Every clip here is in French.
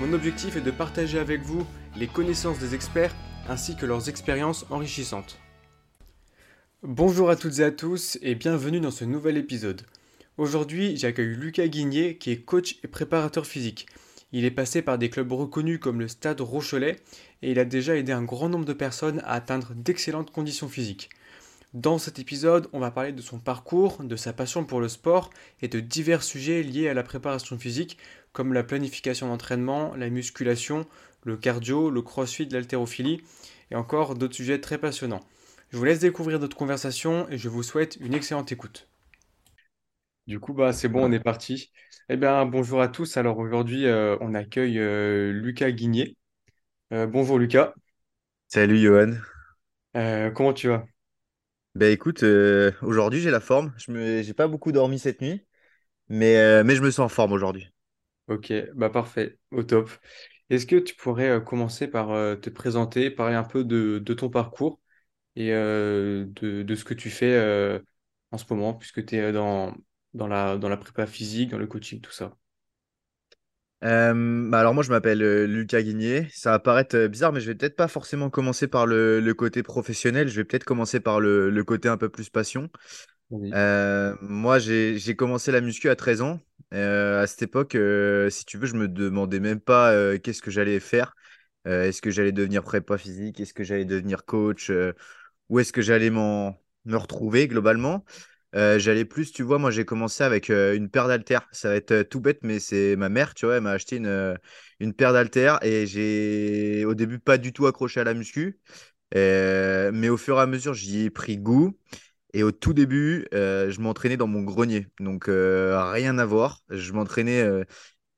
Mon objectif est de partager avec vous les connaissances des experts ainsi que leurs expériences enrichissantes. Bonjour à toutes et à tous et bienvenue dans ce nouvel épisode. Aujourd'hui, j'accueille Lucas Guigné qui est coach et préparateur physique. Il est passé par des clubs reconnus comme le Stade Rochelet et il a déjà aidé un grand nombre de personnes à atteindre d'excellentes conditions physiques. Dans cet épisode, on va parler de son parcours, de sa passion pour le sport et de divers sujets liés à la préparation physique comme la planification d'entraînement, la musculation, le cardio, le crossfit, l'haltérophilie et encore d'autres sujets très passionnants. Je vous laisse découvrir notre conversation et je vous souhaite une excellente écoute. Du coup, bah, c'est bon, on est parti. Eh bien, bonjour à tous. Alors aujourd'hui, euh, on accueille euh, Lucas Guigné. Euh, bonjour Lucas. Salut Johan. comment tu vas? Ben écoute, aujourd'hui j'ai la forme. Je me... j'ai pas beaucoup dormi cette nuit, mais, mais je me sens en forme aujourd'hui. Ok, bah parfait, au top. Est-ce que tu pourrais euh, commencer par euh, te présenter, parler un peu de, de ton parcours et euh, de, de ce que tu fais euh, en ce moment, puisque tu es dans, dans la, dans la prépa physique, dans le coaching, tout ça? Euh, bah alors moi je m'appelle euh, Lucas Guigné. Ça va paraître euh, bizarre, mais je vais peut-être pas forcément commencer par le, le côté professionnel. Je vais peut-être commencer par le, le côté un peu plus passion. Oui. Euh, moi j'ai j'ai commencé la muscu à 13 ans. Euh, à cette époque, euh, si tu veux, je me demandais même pas euh, qu'est-ce que j'allais faire. Est-ce que j'allais devenir prépa physique? Est-ce que j'allais devenir coach? Où est-ce que j'allais me retrouver globalement? J'allais plus, tu vois, moi j'ai commencé avec une paire d'haltères. Ça va être tout bête, mais c'est ma mère, tu vois, elle m'a acheté une, une paire d'haltères et j'ai au début pas du tout accroché à la muscu. Mais au fur et à mesure, j'y ai pris goût. Et au tout début, euh, je m'entraînais dans mon grenier. Donc euh, rien à voir. Je m'entraînais. euh,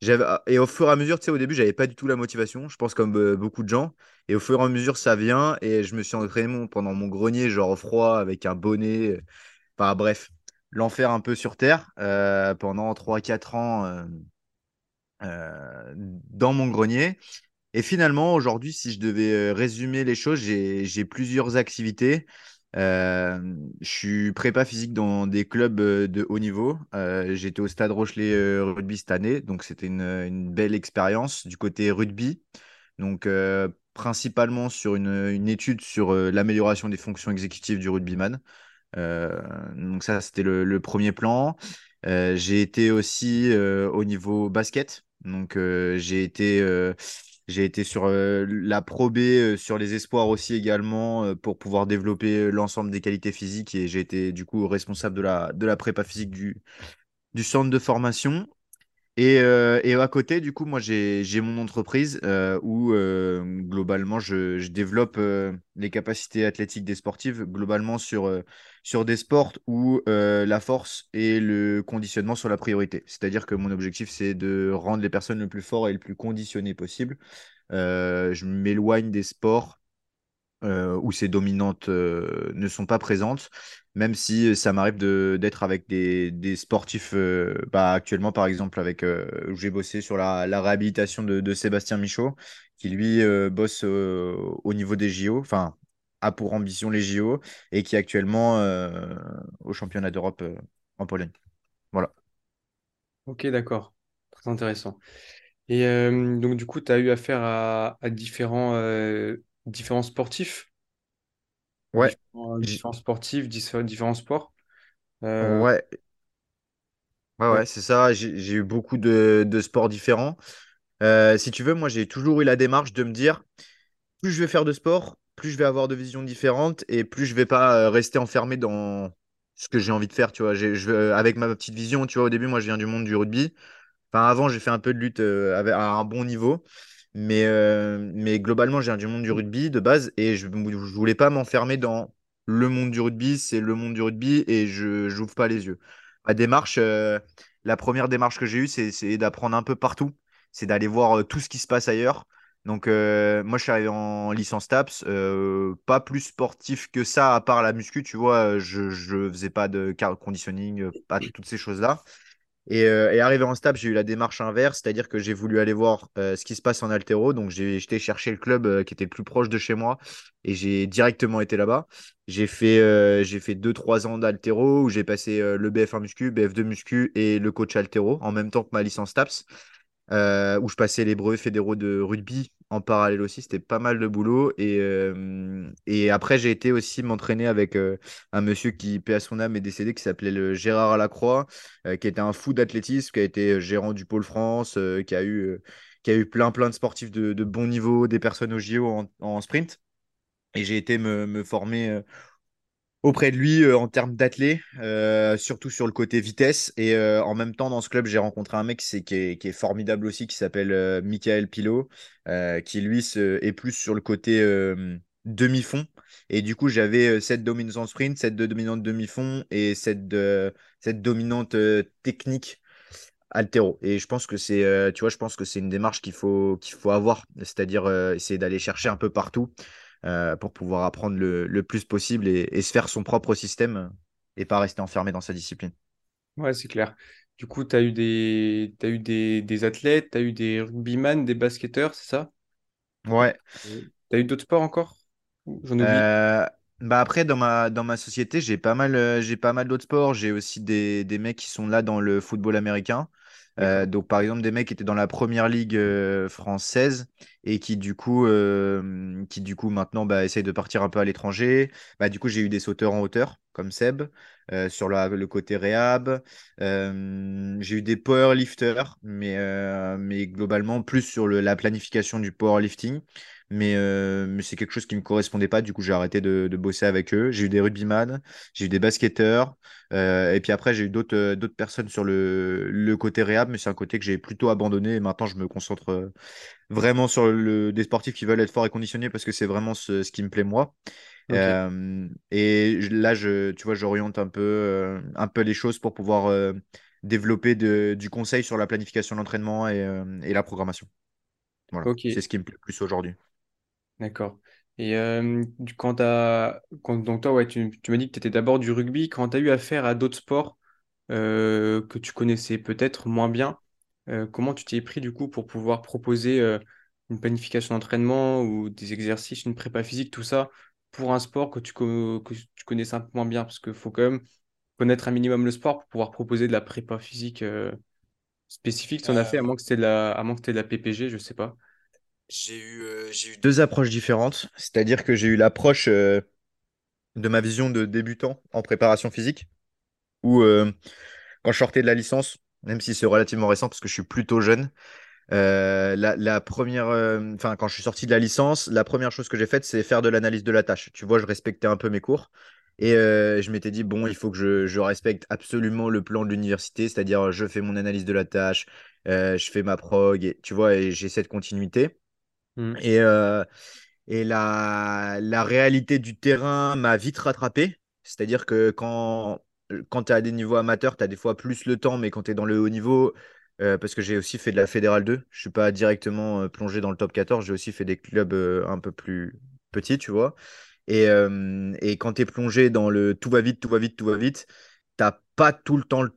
ah, Et au fur et à mesure, tu sais, au début, j'avais pas du tout la motivation. Je pense comme euh, beaucoup de gens. Et au fur et à mesure, ça vient. Et je me suis entraîné pendant mon grenier, genre froid, avec un bonnet. Enfin bref, l'enfer un peu sur Terre pendant trois quatre ans dans mon grenier. Et finalement, aujourd'hui, si je devais résumer les choses, j'ai plusieurs activités. Je suis prépa physique dans des clubs de haut niveau. Euh, j'étais au Stade Rochelet Rugby cette année, donc c'était une, belle expérience du côté rugby. Donc, principalement sur une, étude sur l'amélioration des fonctions exécutives du rugbyman. Donc ça, c'était le, le premier plan. J'ai été aussi au niveau basket. Donc j'ai été, j'ai été sur euh, la Pro euh, sur les espoirs aussi également, euh, pour pouvoir développer l'ensemble des qualités physiques. Et j'ai été du coup responsable de la, de prépa physique du centre de formation. Et, euh, et à côté, du coup, moi, j'ai, mon entreprise euh, où euh, globalement, je, je développe les capacités athlétiques des sportifs, globalement sur, sur des sports où la force et le conditionnement sont la priorité. C'est-à-dire que mon objectif, c'est de rendre les personnes le plus fort et le plus conditionnées possible. Je m'éloigne des sports euh, où ces dominantes euh, ne sont pas présentes, même si ça m'arrive d'être avec des, des sportifs, euh, bah, actuellement par exemple avec, euh, j'ai bossé sur la, la réhabilitation de, de Sébastien Michaud, qui lui euh, bosse euh, au niveau des JO, enfin a pour ambition les JO, et qui est actuellement euh, au championnat d'Europe euh, en Pologne. Voilà. Ok, d'accord. Très intéressant. Et euh, donc, du coup, tu as eu affaire à, à différents, euh, différents sportifs, Ouais, différents, J- différents sportifs, différents, différents sports. Euh, ouais, ouais, ouais. ouais, c'est ça. J'ai eu beaucoup de, de sports différents. Euh, si tu veux, moi j'ai toujours eu la démarche de me dire plus je vais faire de sport, plus je vais avoir de visions différentes et plus je vais pas euh, rester enfermé dans ce que j'ai envie de faire, tu vois. Je, veux- avec ma petite vision, tu vois, au début, moi je viens du monde du rugby. Enfin, avant, j'ai fait un peu de lutte euh, avec- à un bon niveau. Mais, euh, mais globalement, j'ai du monde du rugby de base et je ne voulais pas m'enfermer dans le monde du rugby, c'est le monde du rugby et je n'ouvre pas les yeux. Ma démarche, euh, la première démarche que j'ai eue, c'est d'apprendre un peu partout. C'est d'aller voir euh, tout ce qui se passe ailleurs. Donc, moi, je suis arrivé en licence TAPS, pas plus sportif que ça, à part la muscu, tu vois, je, je faisais pas de conditioning, pas toutes ces choses-là. Et, euh, et arrivé en STAPS, j'ai eu la démarche inverse, c'est-à-dire que j'ai voulu aller voir euh, ce qui se passe en altéro. Donc, j'ai j'étais chercher le club euh, qui était le plus proche de chez moi et j'ai directement été là-bas. J'ai fait, euh, j'ai fait 2-3 ans d'altéro où j'ai passé le BF1 muscu, BF2 muscu et le coach altéro en même temps que ma licence TAPS euh, où je passais les brevets fédéraux de rugby en parallèle aussi. C'était pas mal de boulot. Et, euh, et après, j'ai été aussi m'entraîner avec euh, un monsieur qui, paix à son âme, est décédé, qui s'appelait le Gérard Lacroix, euh, qui était un fou d'athlétisme, qui a été gérant du Pôle France, qui a eu, qui a eu plein, plein de sportifs de, de bon niveau, des personnes au JO en, en sprint. Et j'ai été me, me former auprès de lui euh, en termes d'athlète, euh, surtout sur le côté vitesse. Et euh, en même temps, dans ce club, j'ai rencontré un mec qui, est, formidable aussi, qui s'appelle Michael Pilot, qui lui est plus sur le côté demi-fond. Et du coup, j'avais cette dominante en sprint, cette de- dominante demi-fond et cette, de- cette dominante technique altéro. Et je pense que c'est, tu vois, je pense que c'est une démarche qu'il faut, qu'il faut avoir, c'est-à-dire essayer d'aller chercher un peu partout euh, pour pouvoir apprendre le, le plus possible et, et se faire son propre système euh, et pas rester enfermé dans sa discipline. Ouais, c'est clair. Du coup, tu as eu des, t'as eu des, des athlètes, tu as eu des rugbyman, des basketteurs, c'est ça? Ouais. Tu as eu d'autres sports encore? J'en oublie. Euh, bah après, dans ma, dans ma société, j'ai pas mal, euh, j'ai pas mal d'autres sports. J'ai aussi des, des mecs qui sont là dans le football américain. Euh, donc, par exemple, des mecs qui étaient dans la première ligue euh, française et qui, du coup, euh, qui, du coup maintenant, bah, essayent de partir un peu à l'étranger. Bah, du coup, j'ai eu des sauteurs en hauteur, comme Seb, euh, sur le côté réhab. Euh, j'ai eu des powerlifters, mais, euh, mais globalement, plus sur la planification du powerlifting mais, mais c'est quelque chose qui me correspondait pas. Du coup, j'ai arrêté de, bosser avec eux. J'ai eu des rugbyman, j'ai eu des basketteurs, et puis après, j'ai eu d'autres personnes sur le, côté réhab, mais c'est un côté que j'ai plutôt abandonné. Et maintenant, je me concentre vraiment sur des sportifs qui veulent être forts et conditionnés parce que c'est vraiment ce qui me plaît moi. Euh, et là, je, tu vois, j'oriente un peu, euh, un peu les choses pour pouvoir euh, développer de- du conseil sur la planification de l'entraînement et, et la programmation. Voilà, c'est ce qui me plaît le plus aujourd'hui. D'accord. Et quand t'as, quand, donc toi, ouais, tu, tu m'as dit que tu étais d'abord du rugby. Quand tu as eu affaire à d'autres sports que tu connaissais peut-être moins bien, comment tu t'y es pris du coup pour pouvoir proposer une planification d'entraînement ou des exercices, une prépa physique, tout ça, pour un sport que tu, co- que tu connaissais un peu moins bien? Parce qu'il faut quand même connaître un minimum le sport pour pouvoir proposer de la prépa physique euh, spécifique. Si on a fait, à moins que c'était de la, à moins que c'était de la PPG, je sais pas. J'ai eu, euh, j'ai eu deux approches différentes, c'est-à-dire que j'ai eu l'approche euh, de ma vision de débutant en préparation physique, où euh, quand je sortais de la licence, même si c'est relativement récent parce que je suis plutôt jeune, euh, la, la première, euh, enfin quand je suis sorti de la licence, la première chose que j'ai faite, c'est faire de l'analyse de la tâche. Tu vois, je respectais un peu mes cours et euh, je m'étais dit bon, il faut que je, je respecte absolument le plan de l'université, c'est-à-dire je fais mon analyse de la tâche, je fais ma prog, et, tu vois, et j'ai cette continuité. Hmm. Et, Et la, la réalité du terrain m'a vite rattrapé. C'est-à-dire que quand, quand tu es à des niveaux amateurs, tu as des fois plus le temps, mais quand tu es dans le haut niveau, euh, parce que j'ai aussi fait de la Fédérale 2, je suis pas directement euh, plongé dans le top 14, j'ai aussi fait des clubs euh, un peu plus petits, tu vois. Et, et quand tu es plongé dans le tout va vite, tout va vite, tout va vite, t'as pas tout le temps le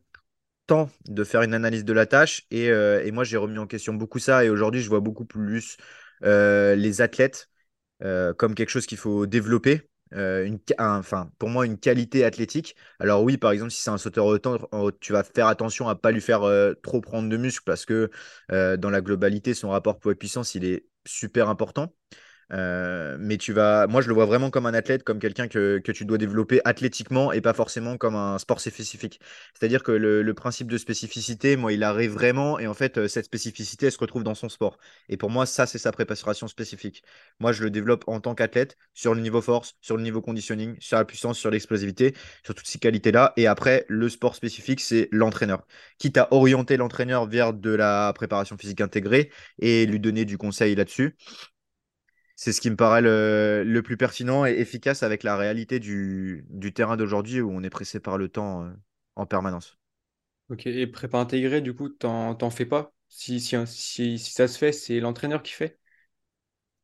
temps de faire une analyse de la tâche. Et, et moi, j'ai remis en question beaucoup ça. Et aujourd'hui, je vois beaucoup plus les athlètes comme quelque chose qu'il faut développer. Euh, enfin, pour moi, une qualité athlétique. Alors oui, par exemple, si c'est un sauteur en- tu vas faire attention à pas lui faire euh, trop prendre de muscle parce que euh, dans la globalité, son rapport poids-puissance, il est super important. Euh, mais tu vas, moi je le vois vraiment comme un athlète, comme quelqu'un que, que tu dois développer athlétiquement et pas forcément comme un sport spécifique. C'est-à-dire que le, le principe de spécificité, moi, il arrive vraiment et en fait, euh, cette spécificité, elle se retrouve dans son sport. Et pour moi, ça, c'est sa préparation spécifique. Moi, je le développe en tant qu'athlète sur le niveau force, sur le niveau conditioning, sur la puissance, sur l'explosivité, sur toutes ces qualités-là. Et après, le sport spécifique, c'est l'entraîneur. Quitte à orienter l'entraîneur vers de la préparation physique intégrée et lui donner du conseil là-dessus. C'est ce qui me paraît le, le plus pertinent et efficace avec la réalité du, du terrain d'aujourd'hui où on est pressé par le temps euh, en permanence. Ok, et prépa intégrée, du coup, t'en, t'en fais pas? Si, si, si, si ça se fait, c'est l'entraîneur qui fait?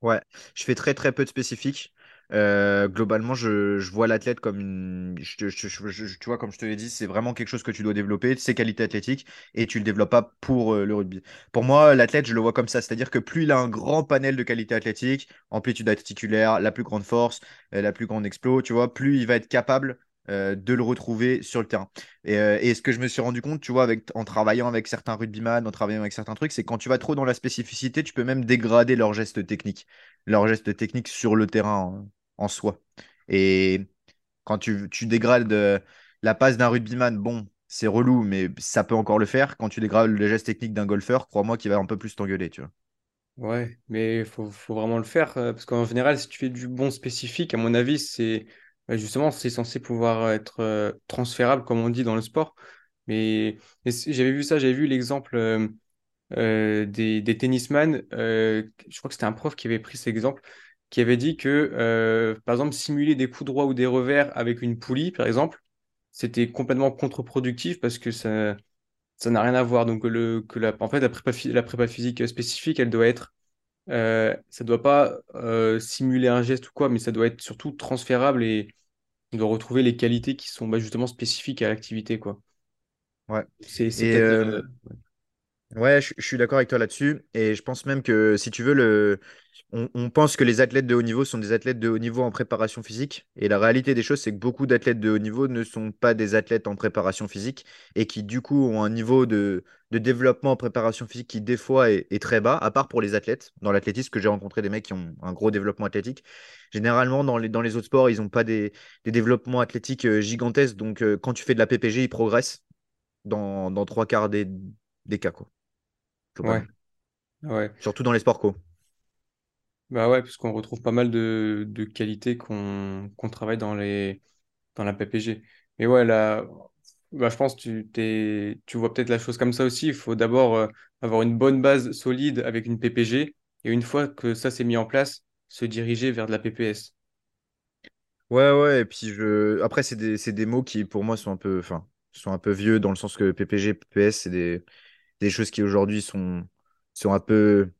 Ouais, je fais très très peu de spécifiques. Euh, globalement, je, vois l'athlète comme une. je tu vois, comme je te l'ai dit, c'est vraiment quelque chose que tu dois développer, ses qualités athlétiques, et tu le développes pas pour euh, le rugby. Pour moi, l'athlète, je le vois comme ça, c'est-à-dire que plus il a un grand panel de qualités athlétiques, amplitude articulaire, la plus grande force, euh, la plus grande explo, tu vois, plus il va être capable de le retrouver sur le terrain. Et, ce que je me suis rendu compte, tu vois, en travaillant avec certains rugbyman, en travaillant avec certains trucs, c'est quand tu vas trop dans la spécificité, tu peux même dégrader leurs gestes techniques leurs gestes techniques sur le terrain en, en soi. Et quand tu, dégrades euh, la passe d'un rugbyman, bon, c'est relou, mais ça peut encore le faire. Quand tu dégrades les gestes techniques d'un golfeur, crois-moi qu'il va un peu plus t'engueuler, tu vois. Ouais, mais il faut, vraiment le faire euh, parce qu'en général, si tu fais du bon spécifique, à mon avis, c'est bah, justement, c'est censé pouvoir être euh, transférable, comme on dit dans le sport. Mais, j'avais vu ça, j'avais vu l'exemple des, des tennisman. je crois que c'était un prof qui avait pris cet exemple, qui avait dit que, euh, par exemple, simuler des coups droits ou des revers avec une poulie, par exemple, c'était complètement contre-productif parce que ça, ça n'a rien à voir. Donc, le, que la, en fait, la prépa, la prépa physique spécifique, elle doit être euh, ça doit pas euh, simuler un geste ou quoi, mais ça doit être surtout transférable et on doit retrouver les qualités qui sont bah, justement spécifiques à l'activité, quoi. Ouais. C'est, euh, la- Ouais, je, suis d'accord avec toi là-dessus. Et je pense même que si tu veux, on, pense que les athlètes de haut niveau sont des athlètes de haut niveau en préparation physique. Et la réalité des choses, c'est que beaucoup d'athlètes de haut niveau ne sont pas des athlètes en préparation physique et qui, du coup, ont un niveau de, développement en préparation physique qui, des fois, est, très bas, à part pour les athlètes. Dans l'athlétisme, que j'ai rencontré des mecs qui ont un gros développement athlétique. Généralement, dans les, dans les autres sports, ils n'ont pas des, développements athlétiques euh, gigantesques. Donc, euh, quand tu fais de la PPG, ils progressent dans, dans trois quarts des, des cas, quoi Ouais, ouais. Surtout dans les sports co. Bah ouais, parce qu'on retrouve pas mal de, de qualités qu'on travaille dans les dans la PPG. Mais ouais, là, bah, je pense que tu tu vois peut-être la chose comme ça aussi. Il faut d'abord euh, avoir une bonne base solide avec une PPG et une fois que ça s'est mis en place, se diriger vers de la PPS. Ouais, ouais, et puis je. Après, c'est des, c'est des mots qui, pour moi, sont un peu, enfin, sont un peu vieux dans le sens que PPG, PPS, c'est des, des choses qui aujourd'hui sont, un peu,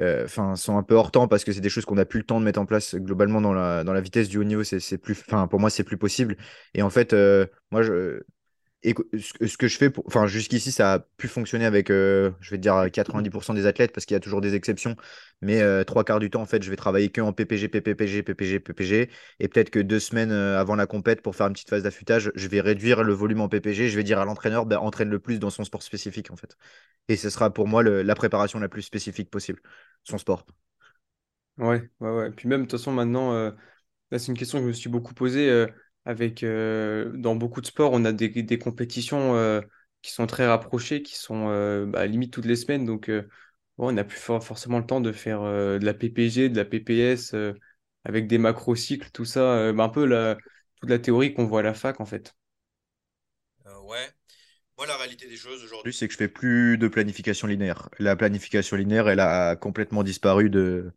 euh, enfin, sont un peu hors temps parce que c'est des choses qu'on n'a plus le temps de mettre en place globalement dans la, dans la vitesse du haut niveau. C'est plus, enfin, pour moi, c'est plus possible. Et en fait, euh, moi, je, Et ce que je fais, pour... enfin jusqu'ici, ça a pu fonctionner avec, euh, je vais te dire, 90% des athlètes, parce qu'il y a toujours des exceptions. Mais euh, trois quarts du temps, en fait, je vais travailler que en PPG, PPPG, PPG, PPG. Et peut-être que deux semaines euh, avant la compète, pour faire une petite phase d'affûtage, je vais réduire le volume en PPG. Je vais dire à l'entraîneur, ben, entraîne le plus dans son sport spécifique, en fait. Et ce sera pour moi le- la préparation la plus spécifique possible, son sport. Ouais, ouais, ouais. Puis même, de toute façon, maintenant, euh, là, c'est une question que je me suis beaucoup posée. Avec, euh, dans beaucoup de sports, on a des, des compétitions euh, qui sont très rapprochées, qui sont euh, bah, limite toutes les semaines. Donc, euh, on n'a plus for- forcément le temps de faire de la PPG, de la PPS, avec des macrocycles, tout ça. bah, un peu la, toute la théorie qu'on voit à la fac, en fait. Ouais. Moi, la réalité des choses aujourd'hui, c'est que je fais plus de planification linéaire. La planification linéaire, elle a complètement disparu de,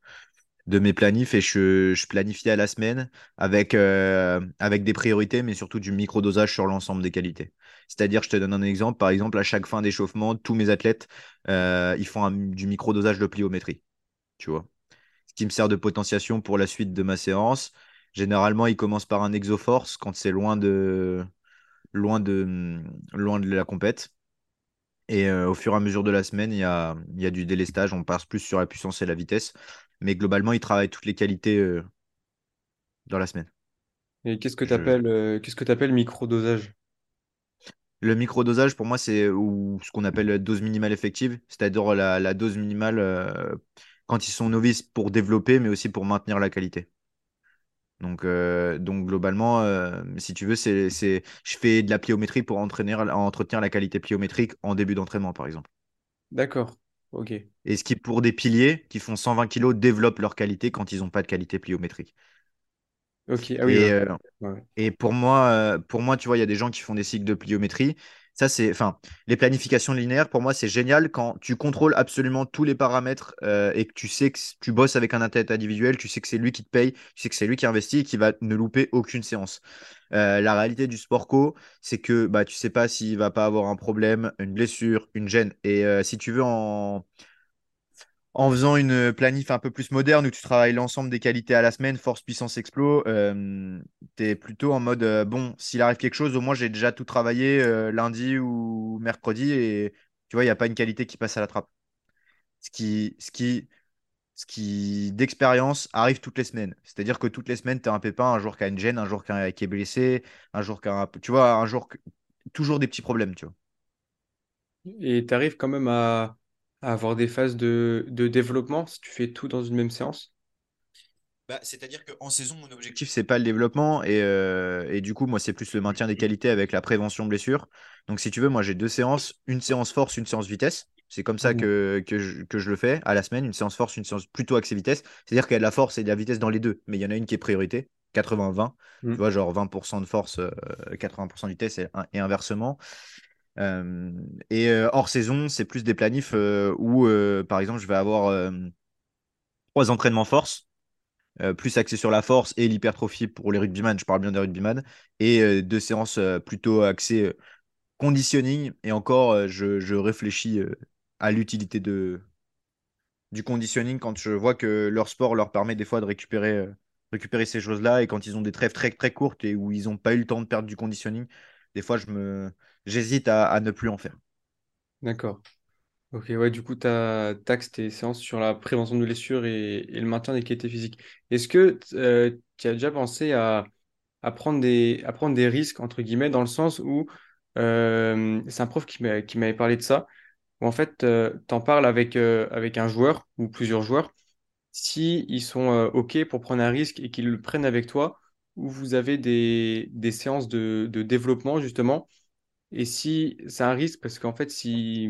de mes planifs et je, je planifie à la semaine avec, euh, avec des priorités, mais surtout du microdosage sur l'ensemble des qualités. C'est-à-dire, je te donne un exemple, par exemple, à chaque fin d'échauffement, tous mes athlètes, euh, ils font du microdosage de pliométrie, tu vois. Ce qui me sert de potentiation pour la suite de ma séance. Généralement, ils commencent par un exoforce quand c'est loin de, loin de, loin de la compète. Et euh, au fur et à mesure de la semaine, il y a, il y a du délestage. On passe plus sur la puissance et la vitesse. Mais globalement, il travaille toutes les qualités euh, dans la semaine. Et qu'est-ce que tu Je... appelles, qu'est-ce que microdosage? Le microdosage, pour moi, c'est ou ce qu'on appelle la dose minimale effective, c'est-à-dire la, la dose minimale euh, quand ils sont novices pour développer, mais aussi pour maintenir la qualité. Donc, euh, donc globalement, euh, si tu veux, c'est... je fais de la pliométrie pour entraîner, entretenir la qualité pliométrique en début d'entraînement, par exemple. D'accord, ok. Et ce qui, pour des piliers qui font 120 kilos, développent leur qualité quand ils n'ont pas de qualité pliométrique. Ok, ah oui, Et, euh, euh, ouais. et pour moi, euh, pour moi, tu vois, il y a des gens qui font des cycles de pliométrie. Ça, c'est, enfin, les planifications linéaires, pour moi, c'est génial quand tu contrôles absolument tous les paramètres euh, et que tu sais que tu bosses avec un athlète individuel, tu sais que c'est lui qui te paye, tu sais que c'est lui qui investit et qui va ne louper aucune séance. Euh, la réalité du sport co, c'est que bah, tu sais pas s'il va pas avoir un problème, une blessure, une gêne. Et euh, si tu veux en En faisant une planif un peu plus moderne où tu travailles l'ensemble des qualités à la semaine, force, puissance, explo, tu es plutôt en mode euh, bon, s'il arrive quelque chose, au moins j'ai déjà tout travaillé euh, lundi ou mercredi et tu vois, il n'y a pas une qualité qui passe à la trappe. Ce qui, ce d'expérience arrive toutes les semaines. C'est-à-dire que toutes les semaines, tu as un pépin, un jour qui a une gêne, un jour qui est blessé, un jour qui a. Tu vois, un jour... Toujours des petits problèmes, tu vois. Et tu arrives quand même à, à avoir des phases de, de développement si tu fais tout dans une même séance? Bah, c'est-à-dire qu'en saison, mon objectif, c'est pas le développement. Et, euh, et du coup, moi, c'est plus le maintien des qualités avec la prévention de blessure. Donc, si tu veux, moi, j'ai deux séances, une séance force, une séance vitesse. C'est comme ça Mhm. que, que, je, que je le fais à la semaine, une séance force, une séance plutôt axée vitesse. C'est-à-dire qu'il y a de la force et de la vitesse dans les deux, mais il y en a une qui est priorité, 80-20. Tu Mhm. vois, genre 20% de force, euh, 80% de vitesse et, et inversement. Et hors saison, c'est plus des planifs où, par exemple, je vais avoir trois entraînements force plus axé sur la force et l'hypertrophie pour les rugbyman, je parle bien des rugbyman, et deux séances plutôt axées conditioning. Et encore, je, réfléchis à l'utilité de, du conditioning quand je vois que leur sport leur permet des fois de récupérer, récupérer ces choses-là et quand ils ont des trêves très, très courtes et où ils n'ont pas eu le temps de perdre du conditioning, des fois, je me, j'hésite à, ne plus en faire. D'accord. Ok, ouais, du coup, tu axes tes séances sur la prévention de blessures et, le maintien des qualités physiques. Est-ce que tu as déjà pensé à, à prendre des, à prendre des risques, entre guillemets, dans le sens où euh, c'est un prof qui m'a- qui m'avait parlé de ça, où en fait, tu en parles avec, euh, avec un joueur ou plusieurs joueurs, si ils sont euh, OK pour prendre un risque et qu'ils le prennent avec toi, où vous avez des, des séances de, de développement, justement, et si c'est un risque, parce qu'en fait, si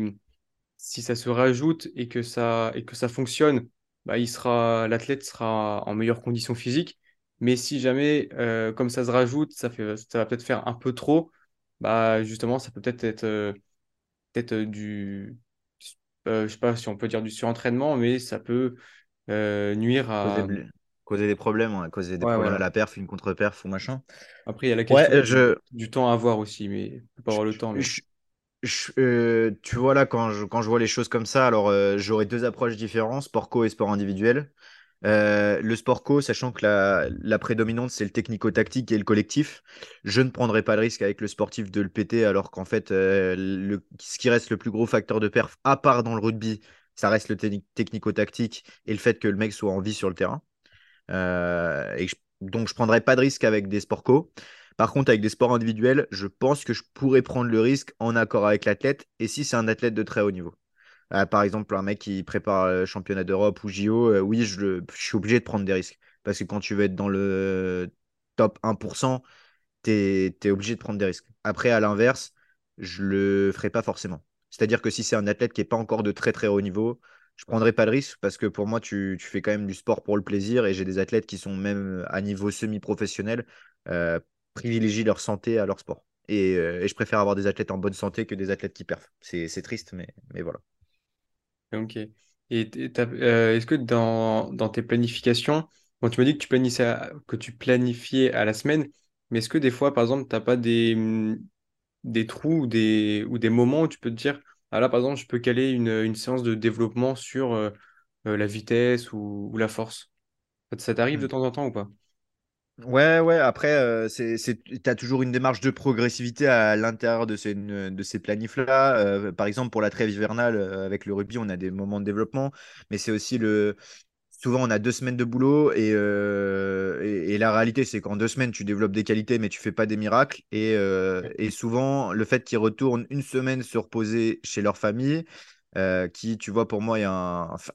si ça se rajoute et que ça, et que ça fonctionne, bah, il sera, l'athlète sera en meilleure condition physique. Mais si jamais, euh, comme ça se rajoute, ça fait, ça va peut-être faire un peu trop, bah, justement, ça peut peut-être être, euh, peut-être euh, du, euh, je sais pas si on peut dire du surentraînement, mais ça peut nuire à... causer des problèmes, ouais, causer des Ouais, problèmes à la perf, une contre-perf ou machin. Après, il y a la question du, je, du temps à avoir aussi, mais pas je, avoir le temps, mais... je- je- euh, tu vois là, quand je, quand je vois les choses comme ça, alors euh, j'aurais deux approches différentes, sport co et sport individuel. Euh, le sport co, sachant que la, la prédominante, c'est le technico-tactique et le collectif, je ne prendrai pas le risque avec le sportif de le péter, alors qu'en fait, euh, le, ce qui reste le plus gros facteur de perf, à part dans le rugby, ça reste le techni- technico-tactique et le fait que le mec soit en vie sur le terrain. Euh, donc, je prendrai pas de risque avec des sports co. Par contre, avec des sports individuels, je pense que je pourrais prendre le risque en accord avec l'athlète. Et si c'est un athlète de très haut niveau. Euh, par exemple, un mec qui prépare le championnat d'Europe ou JO, euh, oui, je suis obligé de prendre des risques. Parce que quand tu veux être dans le top 1%, tu es, obligé de prendre des risques. Après, à l'inverse, je le ferai pas forcément. C'est-à-dire que si c'est un athlète qui n'est pas encore de très très haut niveau, je prendrai pas de risque parce que pour moi, tu, tu fais quand même du sport pour le plaisir et j'ai des athlètes qui sont même à niveau semi-professionnel, euh, privilégient leur santé à leur sport. Et, euh, et je préfère avoir des athlètes en bonne santé que des athlètes qui perfent. C'est triste, mais, mais voilà. Ok. Et euh, est-ce que dans, dans tes planifications, bon, tu m'as dit que tu planifiais à, que tu planifiais à la semaine, mais est-ce que des fois, par exemple, tu n'as pas des, des trous ou des, ou des moments où tu peux te dire, ah là, par exemple, je peux caler une, une séance de développement sur euh, euh, la vitesse ou, ou la force? Ça, ça t'arrive de temps en temps ou pas? Ouais, ouais, après, euh, c'est, c'est, t'as toujours une démarche de progressivité à l'intérieur de ces, de ces planifs-là. Euh, par exemple, pour la trêve hivernale, euh, avec le rugby, on a des moments de développement, mais c'est aussi le. Souvent, on a deux semaines de boulot et, euh, et, et la réalité, c'est qu'en deux semaines, tu développes des qualités, mais tu fais pas des miracles. Et, euh, et souvent, le fait qu'ils retournent une semaine se reposer chez leur famille, euh, qui, tu vois, pour moi, est un, enfin,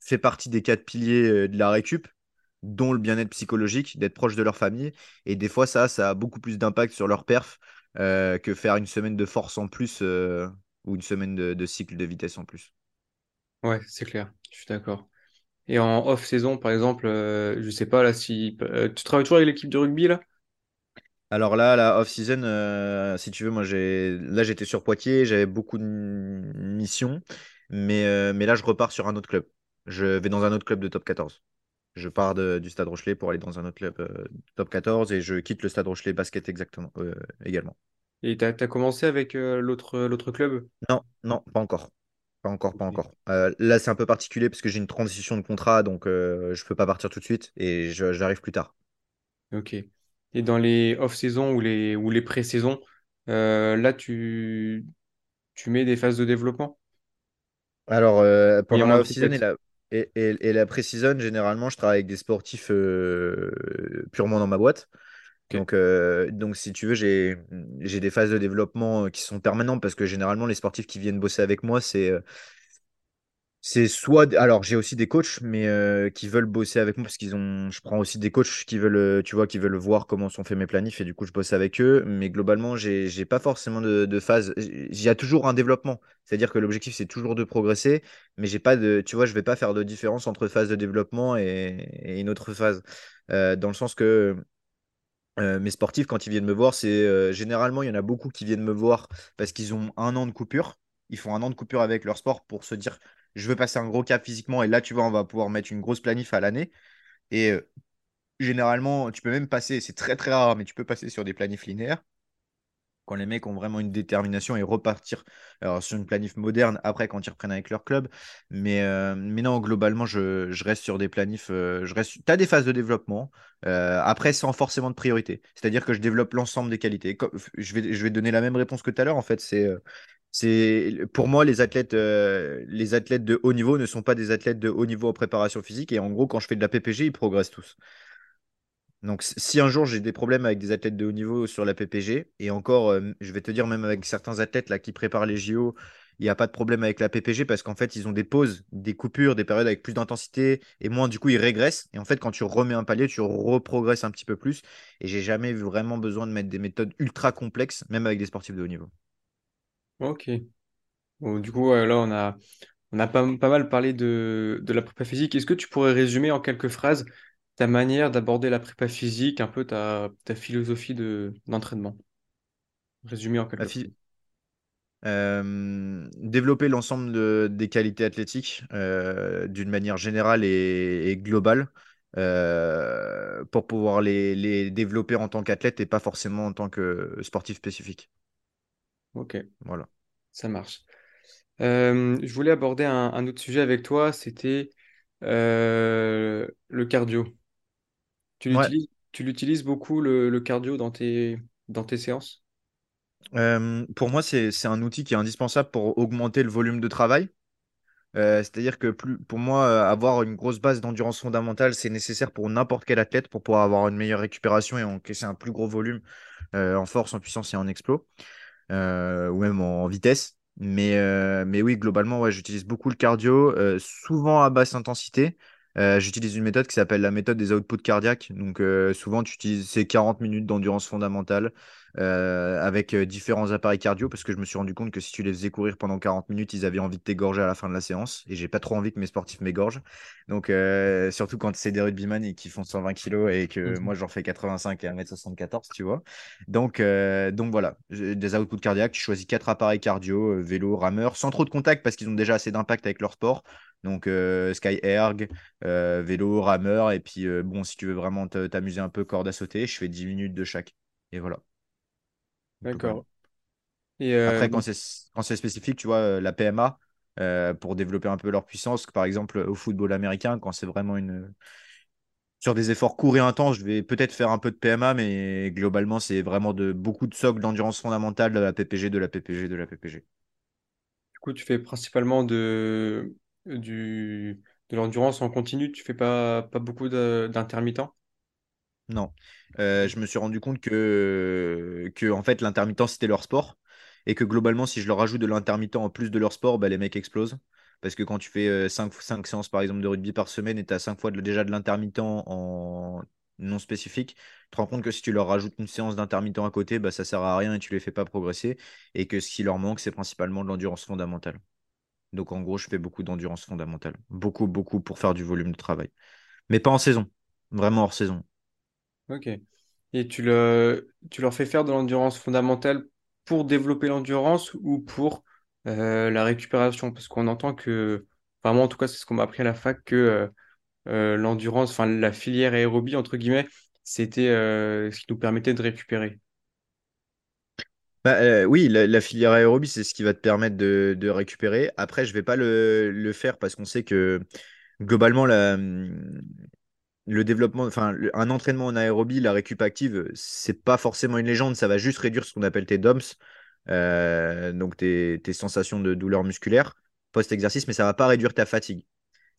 fait partie des quatre piliers de la récup, dont le bien-être psychologique, d'être proche de leur famille. Et des fois, ça, ça a beaucoup plus d'impact sur leur perf que faire une semaine de force en plus ou une semaine de, de cycle de vitesse en plus. Ouais, c'est clair, je suis d'accord. Et en off-saison, par exemple, euh, je sais pas là si euh, tu travailles toujours avec l'équipe de rugby là? Alors là, la off-season, euh, si tu veux, moi j'ai là j'étais sur Poitiers, j'avais beaucoup de missions, mais, euh, mais là je repars sur un autre club. Je vais dans un autre club de top 14. Je pars de- du Stade Rochelet pour aller dans un autre club euh, top 14 et je quitte le Stade Rochelet basket exactement également. Et t'as, t'as commencé avec l'autre l'autre club? Non, non, pas encore. Pas encore, pas encore. Euh, là, c'est un peu particulier parce que j'ai une transition de contrat, donc euh, je peux pas partir tout de suite et j'arrive plus tard. Ok. Et dans les off-saisons ou les, ou les pré-saisons, euh, là, tu, tu mets des phases de développement? Alors, euh, pendant la off-season et la, et, et- et la pré-season, généralement, je travaille avec des sportifs purement dans ma boîte. Donc, euh, donc, si tu veux, j'ai, des phases de développement qui sont permanentes parce que généralement, les sportifs qui viennent bosser avec moi, c'est euh, C'est soit, alors j'ai aussi des coachs, mais euh, qui veulent bosser avec moi parce qu'ils ont, je prends aussi des coachs qui veulent, tu vois, qui veulent voir comment sont faits mes planifs et du coup je bosse avec eux. Mais globalement, j'ai, j'ai pas forcément de, de phase. Il y a toujours un développement, c'est-à-dire que l'objectif c'est toujours de progresser, mais j'ai pas de, tu vois, je vais pas faire de différence entre phase de développement et, une autre phase, dans le sens que euh, mes sportifs, quand ils viennent me voir, c'est euh, généralement, il y en a beaucoup qui viennent me voir parce qu'ils ont un an de coupure. Ils font un an de coupure avec leur sport pour se dire, je veux passer un gros cap physiquement. Et là, tu vois, on va pouvoir mettre une grosse planif à l'année. Et euh, généralement, tu peux même passer, c'est très très rare, mais tu peux passer sur des planifs linéaires quand les mecs ont vraiment une détermination et repartir alors, sur une planif moderne après quand ils reprennent avec leur club. Mais, euh, mais non, globalement, je, je reste sur des planifs. euh, je reste... Tu as des phases de développement, euh, après sans forcément de priorité. C'est-à-dire que je développe l'ensemble des qualités. Je vais, je vais donner la même réponse que tout à l'heure. En fait, c'est. euh, c'est pour moi les athlètes euh, les athlètes de haut niveau ne sont pas des athlètes de haut niveau en préparation physique et en gros quand je fais de la PPG ils progressent tous. Donc, si un jour j'ai des problèmes avec des athlètes de haut niveau sur la PPG, et encore, euh, je vais te dire, même avec certains athlètes là, qui préparent les JO, il n'y a pas de problème avec la PPG parce qu'en fait, ils ont des pauses, des coupures, des périodes avec plus d'intensité et moins, du coup, ils régressent. Et en fait, quand tu remets un palier, tu reprogresses un petit peu plus. Et j'ai jamais vraiment besoin de mettre des méthodes ultra complexes, même avec des sportifs de haut niveau. Ok. Bon, du coup, là, on a, pas mal parlé de, de la prépa physique. Est-ce que tu pourrais résumer en quelques phrases ta manière d'aborder la prépa physique, un peu ta, ta philosophie de, d'entraînement? Résumé en quelques phrases. euh, développer l'ensemble de- des qualités athlétiques euh, d'une manière générale et, et globale euh, pour pouvoir les, les développer en tant qu'athlète et pas forcément en tant que sportif spécifique. Ok, Voilà. ça marche. Je voulais aborder un, un autre sujet avec toi, c'était le cardio. Tu Ouais. l'utilises, tu l'utilises beaucoup le, le cardio dans tes, dans tes séances? Euh, pour moi, c'est, c'est un outil qui est indispensable pour augmenter le volume de travail. Euh, c'est-à-dire que plus, pour moi, euh, avoir une grosse base d'endurance fondamentale, c'est nécessaire pour n'importe quel athlète pour pouvoir avoir une meilleure récupération et encaisser un plus gros volume euh, en force, en puissance et en explo. euh, ou même en vitesse. Mais, mais oui, globalement, ouais, j'utilise beaucoup le cardio, souvent à basse intensité. Euh, j'utilise une méthode qui s'appelle la méthode des outputs cardiaques. Donc, euh, souvent, tu utilises ces 40 minutes d'endurance fondamentale euh, avec différents appareils cardio parce que je me suis rendu compte que si tu les faisais courir pendant 40 minutes, ils avaient envie de t'égorger à la fin de la séance. Et j'ai pas trop envie que mes sportifs m'égorgent. Donc, surtout quand c'est des rugbyman et qui font 120 kilos et que moi, j'en fais 85 et 1m74, tu vois. Donc, donc voilà, des outputs cardiaques. Tu choisis quatre appareils cardio, vélo, rameur, sans trop de contact parce qu'ils ont déjà assez d'impact avec leur sport. Donc, euh, Sky Erg, euh, vélo, rameur. Et puis, euh, bon, si tu veux vraiment t'amuser un peu, corde à sauter, je fais 10 minutes de chaque. Et voilà, globalement. D'accord. Et euh, Après, quand c'est spécifique, tu vois, euh, la PMA, euh, pour développer un peu leur puissance, par exemple au football américain, quand c'est vraiment une, sur des efforts courts et intenses, je vais peut-être faire un peu de PMA, mais globalement, c'est vraiment de beaucoup de socles d'endurance fondamentale de la PPG, de la PPG, de la PPG. du coup, tu fais principalement de, du, de l'endurance en continu, tu fais pas, pas beaucoup d'intermittents? Non. Euh, je me suis rendu compte que, en fait, l'intermittent, c'était leur sport. Et que globalement, si je leur ajoute de l'intermittent en plus de leur sport, bah, les mecs explosent. Parce que quand tu fais 5 séances, par exemple, de rugby par semaine et tu as 5 fois de- déjà de l'intermittent en non spécifique, tu te rends compte que si tu leur rajoutes une séance d'intermittent à côté, bah, ça sert à rien et tu les fais pas progresser. Et que ce qui leur manque, c'est principalement de l'endurance fondamentale. Donc, en gros, je fais beaucoup d'endurance fondamentale. Beaucoup, beaucoup pour faire du volume de travail. Mais pas en saison. Vraiment hors saison. Ok. Et tu, le, tu leur fais faire de l'endurance fondamentale pour développer l'endurance ou pour euh, la récupération? Parce qu'on entend que, enfin moi en tout cas c'est ce qu'on m'a appris à la fac, que euh, euh, l'endurance, enfin la filière aérobie entre guillemets, c'était ce qui nous permettait de récupérer. Bah, euh, oui, la, filière aérobie, c'est ce qui va te permettre de, récupérer. Après, je vais pas le, faire parce qu'on sait que globalement, la, le développement, enfin, un entraînement en aérobie, la récup active, c'est pas forcément une légende, ça va juste réduire ce qu'on appelle tes DOMS, euh, donc tes, sensations de douleur musculaire post-exercice, mais ça va pas réduire ta fatigue.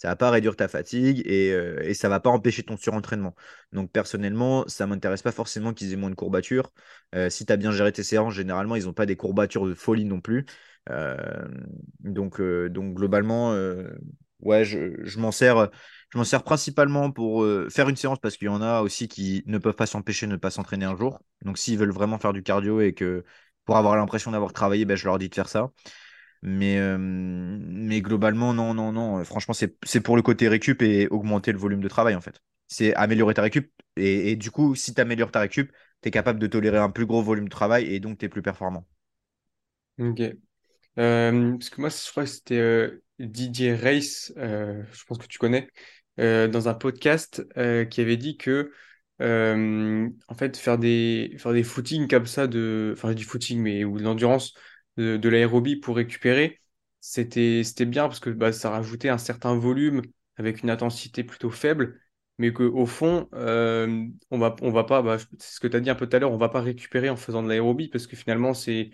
Ça va pas réduire ta fatigue et, euh, et ça va pas empêcher ton surentraînement. Donc personnellement, ça m'intéresse pas forcément qu'ils aient moins de courbatures. Euh, si tu as bien géré tes séances, généralement, ils n'ont pas des courbatures de folie non plus. Euh, donc, euh, donc globalement, ouais, je, m'en sers. Je m'en sers principalement pour faire une séance parce qu'il y en a aussi qui ne peuvent pas s'empêcher de ne pas s'entraîner un jour. Donc s'ils veulent vraiment faire du cardio et que pour avoir l'impression d'avoir travaillé, ben, je leur dis de faire ça. Mais, euh, mais globalement, non, non, non. Franchement, c'est, pour le côté récup et augmenter le volume de travail en fait. C'est améliorer ta récup. Et, et du coup, si tu améliores ta récup, tu es capable de tolérer un plus gros volume de travail et donc tu es plus performant. Ok. Euh, parce que moi, je crois que c'était euh, Didier Reis, euh, je pense que tu connais, euh, dans un podcast euh, qui avait dit que, euh, en fait, faire des, faire des footings comme ça, de, enfin, du footing, mais ou de l'endurance, de, l'aérobie pour récupérer, c'était, bien parce que bah, ça rajoutait un certain volume avec une intensité plutôt faible, mais qu'au fond, euh, on va, on va pas, bah, c'est ce que tu as dit un peu tout à l'heure, on va pas récupérer en faisant de l'aérobie parce que finalement, c'est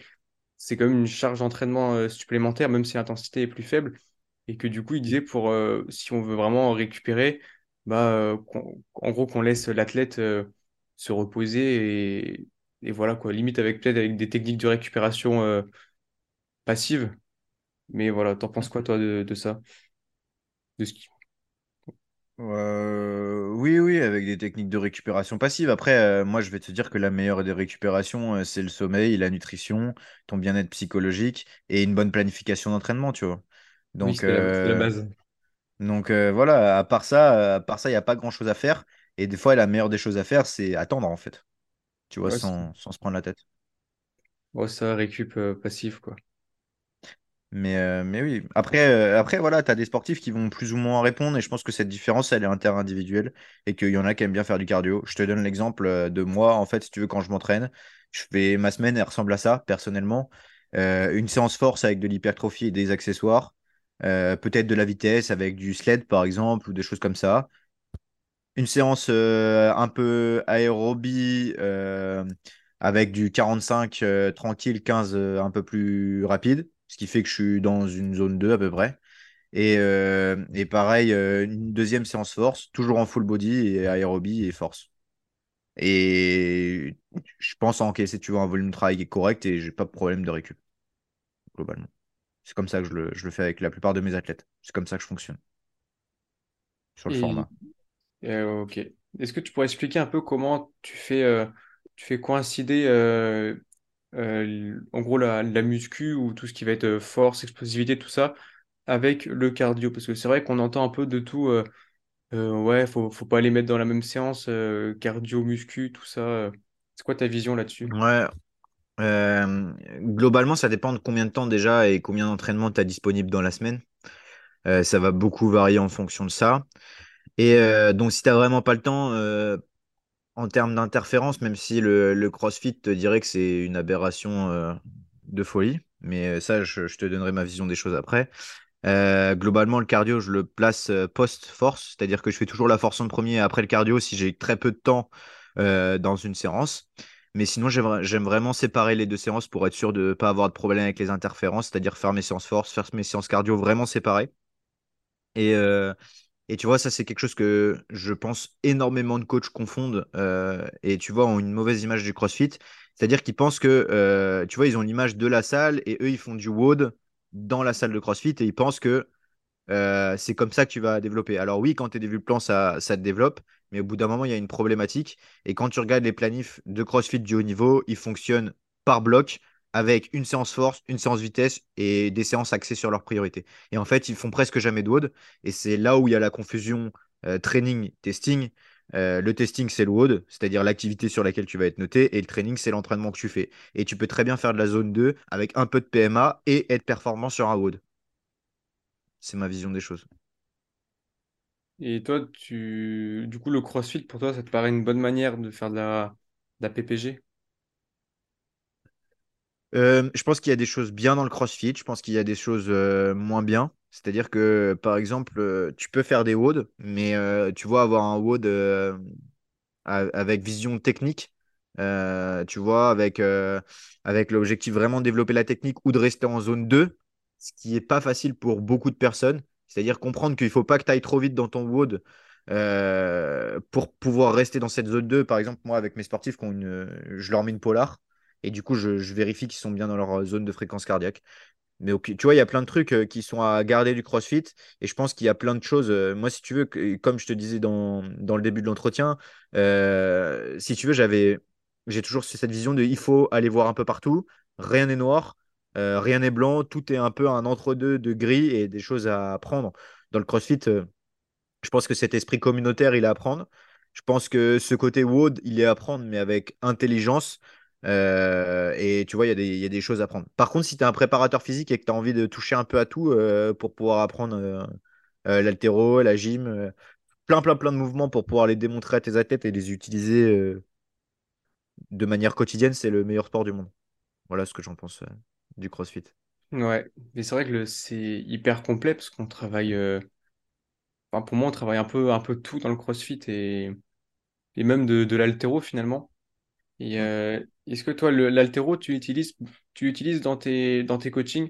quand même une charge d'entraînement euh, supplémentaire, même si l'intensité est plus faible. Et que du coup, il disait pour euh, si on veut vraiment récupérer, bah, en gros, qu'on laisse l'athlète se reposer et, voilà quoi, limite avec peut-être avec des techniques de récupération passive. Mais voilà, t'en penses quoi toi de, de ça? De ce qui... Euh, oui, oui, avec des techniques de récupération passive. Après, euh, moi, je vais te dire que la meilleure des récupérations, euh, c'est le sommeil, la nutrition, ton bien-être psychologique et une bonne planification d'entraînement, tu vois. Donc, la, base. donc voilà, à part ça, à part ça, il n'y a pas grand-chose à faire. Et des fois, la meilleure des choses à faire, c'est attendre, en fait, tu vois, Ouais, sans, sans se prendre la tête. ouais, ça, récup passif, quoi. Mais, euh, mais oui, après, euh, après voilà, tu as des sportifs qui vont plus ou moins répondre et je pense que cette différence, elle est interindividuelle et qu'il y en a qui aiment bien faire du cardio. Je te donne l'exemple euh, de moi, en fait, si tu veux, quand je m'entraîne, je fais ma semaine, elle ressemble à ça, personnellement. Une séance force avec de l'hypertrophie et des accessoires, peut-être de la vitesse avec du sled, par exemple, ou des choses comme ça. Une séance un peu aérobie avec du 45 euh, tranquille, 15 euh, un peu plus rapide, ce qui fait que je suis dans une zone 2 à peu près. Et, euh, et pareil, euh, une deuxième séance force, toujours en full body et aérobie et force. Et je pense encaisser, tu vois, un volume de travail qui est correct et j'ai pas de problème de récup, globalement. C'est comme ça que je le, je le fais avec la plupart de mes athlètes. C'est comme ça que je fonctionne sur le Et format. euh, ok. Est-ce que tu pourrais expliquer un peu comment tu fais, euh, tu fais coïncider euh, euh, en gros la, muscu ou tout ce qui va être euh, force, explosivité, tout ça, avec le cardio. Parce que c'est vrai qu'on entend un peu de tout. euh, euh, ouais, faut, faut pas les mettre dans la même séance, euh, cardio, muscu, tout ça. C'est quoi ta vision là-dessus? Ouais, globalement, ça dépend de combien de temps déjà et combien d'entraînement tu as disponible dans la semaine. Ça va beaucoup varier en fonction de ça. Et donc, si tu n'as vraiment pas le temps, en termes d'interférence, même si le, CrossFit te dirait que c'est une aberration euh, de folie, mais euh, ça, je, te donnerai ma vision des choses après. Euh, globalement, le cardio, je le place post-force, c'est-à-dire que je fais toujours la force en premier après le cardio si j'ai très peu de temps dans une séance. Mais sinon, j'aime vraiment séparer les deux séances pour être sûr de ne pas avoir de problème avec les interférences, c'est-à-dire faire mes séances force, faire mes séances cardio vraiment séparées. Et, et tu vois, ça, c'est quelque chose que je pense énormément de coachs confondent euh, et tu vois, ont une mauvaise image du CrossFit. C'est-à-dire qu'ils pensent que, euh, tu vois, ils ont l'image de la salle et eux, ils font du WOD dans la salle de CrossFit et ils pensent que euh, c'est comme ça que tu vas développer. Alors oui, quand tu es plan, ça, ça te développe, mais au bout d'un moment, il y a une problématique. Et quand tu regardes les planifs de CrossFit du haut niveau, ils fonctionnent par bloc avec une séance force, une séance vitesse et des séances axées sur leurs priorités. Et en fait, ils font presque jamais de WOD. Et c'est là où il y a la confusion euh, training-testing. Euh, le testing, c'est le WOD, c'est-à-dire l'activité sur laquelle tu vas être noté, et le training, c'est l'entraînement que tu fais. Et tu peux très bien faire de la zone 2 avec un peu de PMA et être performant sur un WOD. C'est ma vision des choses. Et toi, tu... du coup, le CrossFit, pour toi, ça te paraît une bonne manière de faire de la, de la PPG? Je pense qu'il y a des choses bien dans le CrossFit, je pense qu'il y a des choses moins bien. C'est-à-dire que, par exemple, tu peux faire des WOD, mais tu vois, avoir un WOD avec vision technique, tu vois, avec, avec l'objectif vraiment de développer la technique ou de rester en zone 2, ce qui n'est pas facile pour beaucoup de personnes. C'est-à-dire comprendre qu'il ne faut pas que tu ailles trop vite dans ton WOD pour pouvoir rester dans cette zone 2. Par exemple, moi, avec mes sportifs, une, je leur mets une polar et du coup, je, vérifie qu'ils sont bien dans leur zone de fréquence cardiaque. Mais tu vois, il y a plein de trucs euh, qui sont à garder du CrossFit. Et je pense qu'il y a plein de choses. euh, moi, si tu veux, comme je te disais dans, dans le début de l'entretien, euh, si tu veux, j'avais, j'ai toujours cette vision de il faut aller voir un peu partout. Rien n'est noir, euh, rien n'est blanc. Tout est un peu un entre-deux de gris et des choses à apprendre. Dans le CrossFit, euh, je pense que cet esprit communautaire, il est à apprendre. Je pense que ce côté WOD, il est à apprendre, mais avec intelligence. Euh, et tu vois, il y, a des- choses à prendre. Par contre, si tu es un préparateur physique et que tu as envie de toucher un peu à tout euh, pour pouvoir apprendre euh, euh, l'haltéro, la gym, plein, plein, plein de mouvements pour pouvoir les démontrer à tes athlètes et les utiliser de manière quotidienne, c'est le meilleur sport du monde. Voilà ce que j'en pense du CrossFit. Ouais, mais c'est vrai que c'est hyper complet parce qu'on travaille, enfin, pour moi, on travaille un peu, un peu tout dans le CrossFit et, même de, de l'haltéro finalement. Et Mm. euh, est-ce que toi, l'haltéro, tu l'utilises, tu l'utilises dans tes, dans tes coachings?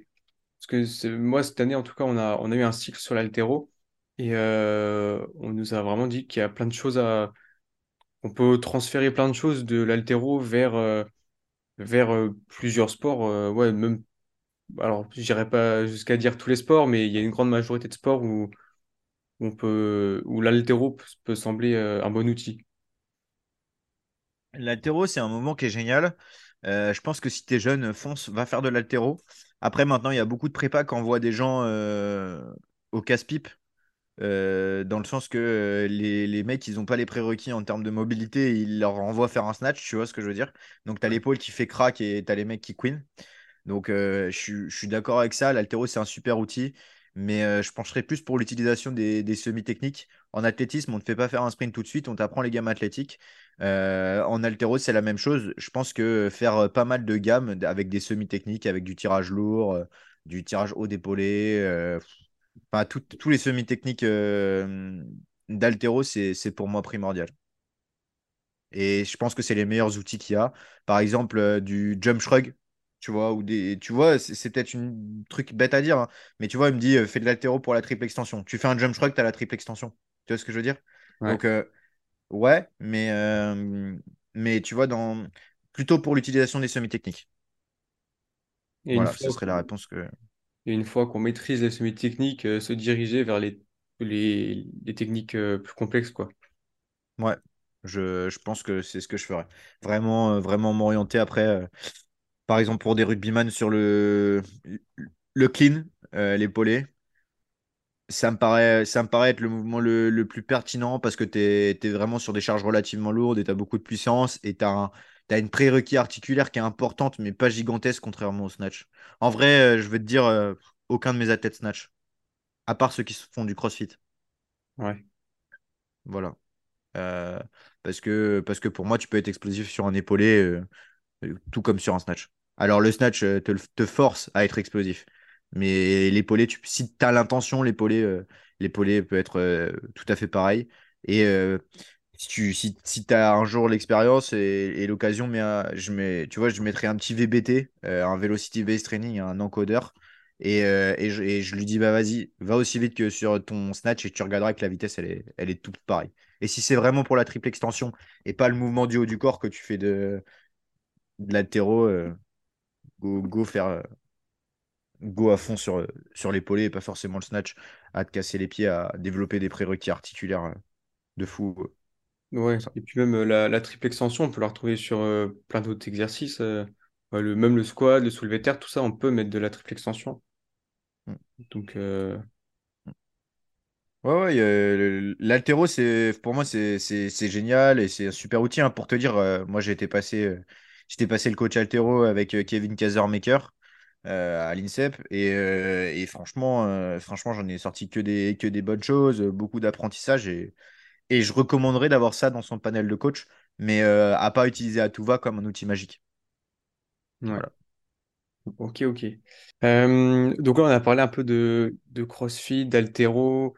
Parce que moi, cette année, en tout cas, on a, on a eu un cycle sur l'haltéro et euh, on nous a vraiment dit qu'il y a plein de choses à. On peut transférer plein de choses de l'haltéro vers, euh, vers plusieurs sports. ouais, même, alors, je dirais pas jusqu'à dire tous les sports, mais il y a une grande majorité de sports où, on peut, où l'haltéro peut, sembler un bon outil. L'haltéro, c'est un moment qui est génial. Euh, je pense que si tu es jeune, fonce, va faire de l'haltéro. Après, maintenant, il y a beaucoup de prépa qui envoient des gens euh, au casse-pipe. Euh, dans le sens que les, les mecs, ils n'ont pas les prérequis en termes de mobilité, ils leur envoient faire un snatch, tu vois ce que je veux dire? Donc, tu as l'épaule qui fait crack et tu as les mecs qui queen. Donc, je, suis- je suis d'accord avec ça. L'haltéro, c'est un super outil, mais je pencherais plus pour l'utilisation des, des semi-techniques. En athlétisme, on ne te fait pas faire un sprint tout de suite, on t'apprend les gammes athlétiques. Euh, en haltéro, c'est la même chose. Je pense que faire euh, pas mal de gammes avec des semi-techniques, avec du tirage lourd, euh, du tirage haut d'épaulé, euh, enfin, tout- tous les semi-techniques euh, d'haltéro, c'est, pour moi primordial. Et je pense que c'est les meilleurs outils qu'il y a. Par exemple, du jump shrug, tu vois, ou des, tu vois, c'est peut-être un truc bête à dire, hein, mais tu vois, il me dit, fais de l'haltéro pour la triple extension. Tu fais un jump shrug, tu as la triple extension. Tu vois ce que je veux dire? Ouais. Donc, euh, ouais, mais, euh, mais tu vois, dans, plutôt pour l'utilisation des semi-techniques. Et Voilà, ce fois serait la réponse que. Et une fois qu'on maîtrise les semi-techniques, euh, se diriger vers les, les, les techniques euh, plus complexes, quoi. Ouais, je, je pense que c'est ce que je ferais. Vraiment, vraiment m'orienter après. par exemple, pour des rugbyman sur le, le clean, l'épaulé. Ça me paraît, ça me paraît être le mouvement le, le plus pertinent parce que tu es, vraiment sur des charges relativement lourdes et tu as beaucoup de puissance et tu as, une prérequis articulaire qui est importante mais pas gigantesque contrairement au snatch. En vrai, euh, je vais te dire, euh, aucun de mes athlètes snatch, à part ceux qui font du crossfit. Ouais. Voilà. Euh, parce que, parce que pour moi, tu peux être explosif sur un épaulé, euh, tout comme sur un snatch. Alors le snatch te, te force à être explosif. Mais l'épaulé, tu, si tu as l'intention, l'épaulé euh, peut être euh, tout à fait pareil. Et euh, si tu si, si as un jour l'expérience et, l'occasion, mais un- je mets, tu vois, je mettrai un petit VBT, euh, un Velocity Based Training, un encodeur. Et, euh, et, je, lui dis, bah vas-y, va aussi vite que sur ton snatch et tu regarderas que la vitesse, elle est, elle est toute pareille. Et si c'est vraiment pour la triple extension et pas le mouvement du haut du corps que tu fais de, de l'haltéro, euh, go, go faire euh, go à fond sur, sur l'épaulé et pas forcément le snatch, à te casser les pieds, à développer des prérequis articulaires euh, de fou. euh, Ouais. Et puis même euh, la, la triple extension, on peut la retrouver sur euh, plein d'autres exercices. euh, le, même le squat, le soulevé terre, tout ça, on peut mettre de la triple extension. Mm. Donc, euh, Ouais, ouais, c'est, pour moi, c'est génial et c'est un super outil. hein. Pour te dire, moi, j'ai été passé, j'étais passé le coach haltéro avec Kevin Kazermaker à l'INSEP et, euh, et franchement, euh, franchement, j'en ai sorti que des, que des bonnes choses, euh, beaucoup d'apprentissage et, et je recommanderais d'avoir ça dans son panel de coach, mais euh, à pas utiliser à tout va comme un outil magique. ouais. Voilà. Ok, ok. Euh, donc là, on a parlé un peu de, de CrossFit, d'haltéro,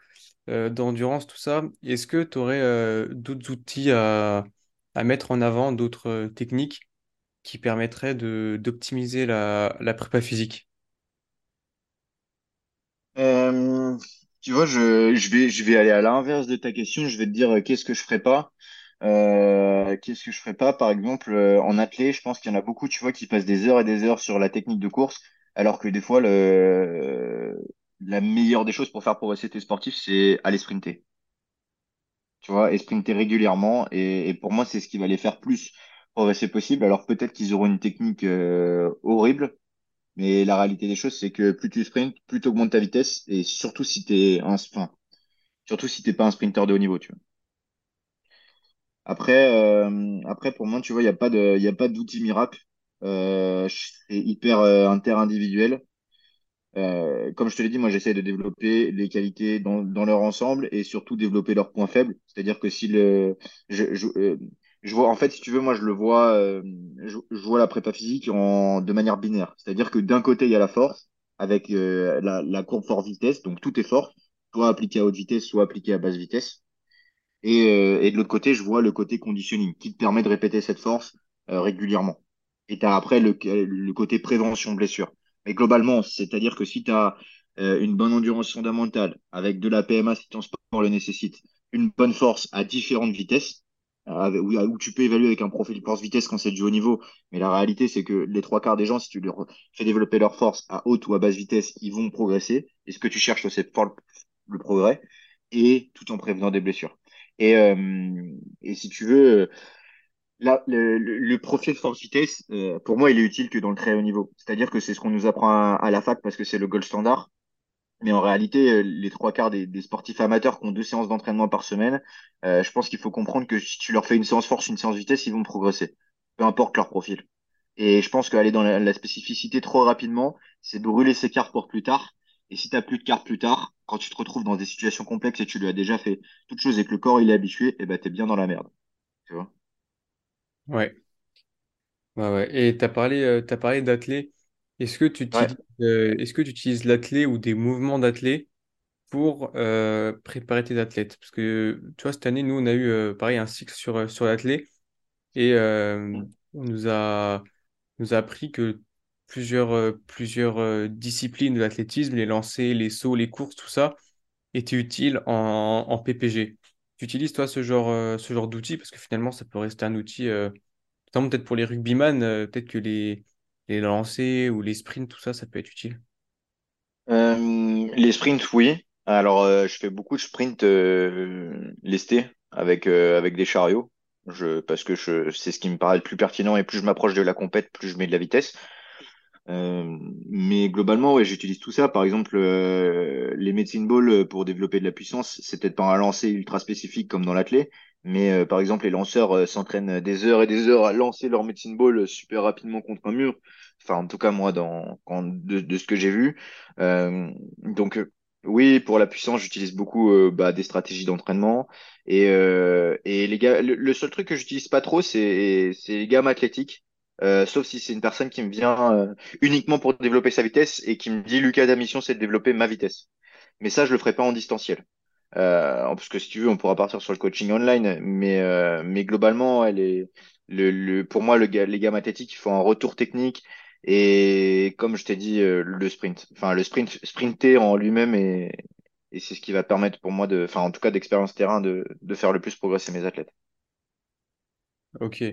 euh, d'endurance, tout ça. Est-ce que tu aurais d'autres outils à, à mettre en avant, d'autres euh, techniques? Qui permettraient de, d'optimiser la, la prépa physique? Euh, tu vois, je, je vais, je vais aller à l'inverse de ta question. Je vais te dire euh, qu'est-ce que je ferais pas? Euh, qu'est-ce que je ferais pas? Par exemple, en athlée, je pense qu'il y en a beaucoup, tu vois, qui passent des heures et des heures sur la technique de course, alors que des fois, le, la meilleure des choses pour faire progresser tes sportifs, c'est aller sprinter. Tu vois, et sprinter régulièrement. Et, et pour moi, c'est ce qui va les faire plus progresser possible. Alors peut-être qu'ils auront une technique euh, horrible. Mais la réalité des choses, c'est que plus tu sprints, plus tu augmentes ta vitesse, et surtout si t'es un, enfin, surtout si t'es pas un sprinter de haut niveau, tu vois. Après, euh, après pour moi, tu vois, il n'y a pas de, y d'outil miracle. C'est hyper euh, interindividuel. Euh, comme je te l'ai dit, moi, j'essaie de développer les qualités dans, dans leur ensemble et surtout développer leurs points faibles. C'est-à-dire que si le, je, je vois, en fait, si tu veux, moi, je le vois, euh, je, vois la prépa physique en, de manière binaire. C'est-à-dire que d'un côté, il y a la force avec euh, la, la courbe force-vitesse, donc tout est force, soit appliqué à haute vitesse, soit appliqué à basse vitesse. Et, euh, et de l'autre côté, je vois le côté conditioning qui te permet de répéter cette force régulièrement. Et tu as après le, le côté prévention blessure. Mais globalement, c'est-à-dire que si tu as une bonne endurance fondamentale avec de la PMA si ton sport le nécessite, une bonne force à différentes vitesses, euh, où, tu peux évaluer avec un profil force-vitesse quand c'est du haut niveau. Mais la réalité, c'est que les trois quarts des gens, si tu leur fais développer leur force à haute ou à basse vitesse, ils vont progresser. Et ce que tu cherches, c'est le, le progrès et tout en prévenant des blessures. Et, euh, et si tu veux, là, le, le, le profil force-vitesse, euh, pour moi, il est utile que dans le très haut niveau. C'est-à-dire que c'est ce qu'on nous apprend à, à la fac parce que c'est le gold standard. Mais en réalité, euh, les trois quarts des, des sportifs amateurs qui ont deux séances d'entraînement par semaine, euh, je pense qu'il faut comprendre que si tu leur fais une séance force, une séance vitesse, ils vont progresser, peu importe leur profil. Et je pense qu'aller dans la, la spécificité trop rapidement, c'est brûler ses cartes pour plus tard. Et si tu n'as plus de cartes plus tard, quand tu te retrouves dans des situations complexes et tu lui as déjà fait toutes choses et que le corps il est habitué, eh ben, tu es bien dans la merde. Tu vois? Ouais, ouais, ouais. Et tu parlé, euh, parlé d'athlé. Est-ce que tu Ouais. utilises, euh, est-ce que tu utilises l'athlé ou des mouvements d'athlé pour euh, préparer tes athlètes? Parce que, tu vois, cette année, nous, on a eu, euh, pareil, un cycle sur, sur l'athlé et on nous a, nous a appris que plusieurs, plusieurs disciplines de l'athlétisme, les lancers, les sauts, les courses, tout ça, étaient utiles en, en PPG. Tu utilises, toi, ce genre, ce genre d'outil? Parce que finalement, ça peut rester un outil, peut-être pour les rugbyman, peut-être que les, les lancers ou les sprints, tout ça, ça peut être utile? Euh, les sprints, oui. Alors, euh, je fais beaucoup de sprints euh, lestés avec, avec des chariots. Je, parce que c'est ce qui me paraît le plus pertinent et plus je m'approche de la compète, plus je mets de la vitesse. Mais globalement, j'utilise tout ça. Par exemple, les medicine balls pour développer de la puissance, c'est peut-être pas un lancer ultra spécifique comme dans l'athlé, mais euh, par exemple, les lanceurs euh, s'entraînent des heures et des heures à lancer leur medicine ball super rapidement contre un mur. Enfin, en tout cas, moi, dans, de, ce que j'ai vu. Euh, donc, euh, oui, pour la puissance, j'utilise beaucoup euh, bah, des stratégies d'entraînement. Et, euh, les gars, le, seul truc que j'utilise pas trop, c'est les gammes athlétiques. Euh, sauf si c'est une personne qui me vient euh, uniquement pour développer sa vitesse et qui me dit Lucas, ta mission, c'est de développer ma vitesse. Mais ça, je le ferai pas en distanciel. Euh, parce que si tu veux, on pourra partir sur le coaching online, mais, euh, mais globalement, elle est, le, le, pour moi, le, les gammes athlétiques, il faut un retour technique et comme je t'ai dit, euh, le sprint. Enfin, le sprint, sprinter en lui-même et, et c'est ce qui va permettre pour moi de, enfin, en tout cas, d'expérience terrain, de, de faire le plus progresser mes athlètes. Ok.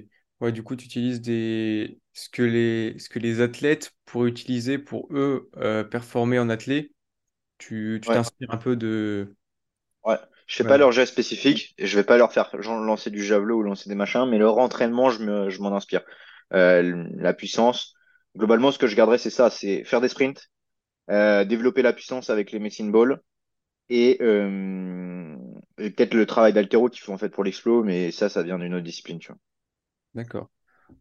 Ouais, du coup, tu utilises des... ce que les... ce que les athlètes pourraient utiliser pour eux euh, performer en athlée. Tu tu Ouais. t'inspires un peu de... Ouais, je fais pas leur jet spécifique et je vais pas leur faire lancer du javelot ou lancer des machins, mais leur entraînement, je me, je m'en inspire. Euh, la puissance, globalement, ce que je garderai, c'est ça, c'est faire des sprints, euh, développer la puissance avec les medicine balls et, euh, et peut-être le travail d'haltéro qu'il faut en fait pour l'explo, mais ça, ça vient d'une autre discipline, tu vois. D'accord.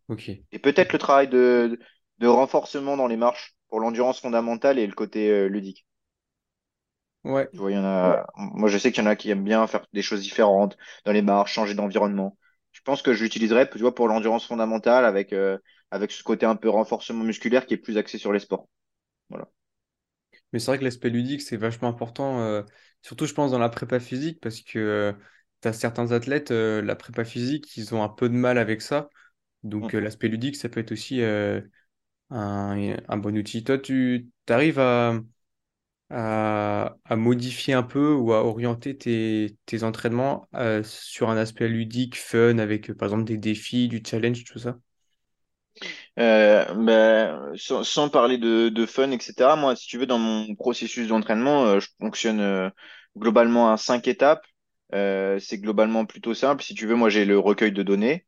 Ok. Et peut-être le travail de, de renforcement dans les marches pour l'endurance fondamentale et le côté ludique. Ouais. Tu vois, il y en a. Moi, je sais qu'il y en a qui aiment bien faire des choses différentes dans les marches, changer d'environnement. Je pense que je l'utiliserais, tu vois, pour l'endurance fondamentale avec euh, avec ce côté un peu renforcement musculaire qui est plus axé sur les sports. Voilà. Mais c'est vrai que l'aspect ludique, c'est vachement important, euh, surtout je pense dans la prépa physique, parce que tu as certains athlètes, euh, la prépa physique, ils ont un peu de mal avec ça. Donc Mm. euh, l'aspect ludique, ça peut être aussi euh, un, un bon outil. Toi, tu arrives à, à, modifier un peu ou à orienter tes, entraînements euh, sur un aspect ludique, fun, avec par exemple des défis, du challenge, tout ça? Euh, ben, sans, parler de, fun, etc. Moi, si tu veux, dans mon processus d'entraînement, euh, je fonctionne globalement à cinq étapes. C'est globalement plutôt simple. Si tu veux, moi, j'ai le recueil de données.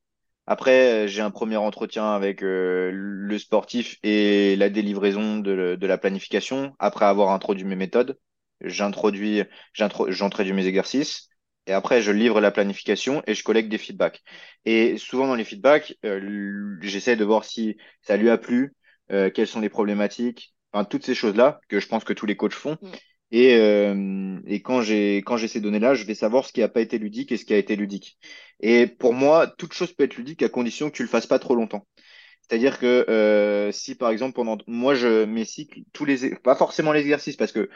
Après, euh, j'ai un premier entretien avec euh, le sportif et la délivraison de, de la planification. Après avoir introduit mes méthodes, j'introduis, j'intro- j'introduis mes exercices. Et après, je livre la planification et je collecte des feedbacks. Et souvent dans les feedbacks, euh, j'essaie de voir si ça lui a plu, euh, quelles sont les problématiques, enfin toutes ces choses-là que je pense que tous les coachs font. Et, euh, quand j'ai ces données-là, je vais savoir ce qui n'a pas été ludique et ce qui a été ludique. Et pour moi, toute chose peut être ludique à condition que tu le fasses pas trop longtemps. C'est-à-dire que euh, si par exemple pendant moi je mes cycles tous les pas forcément les exercices parce que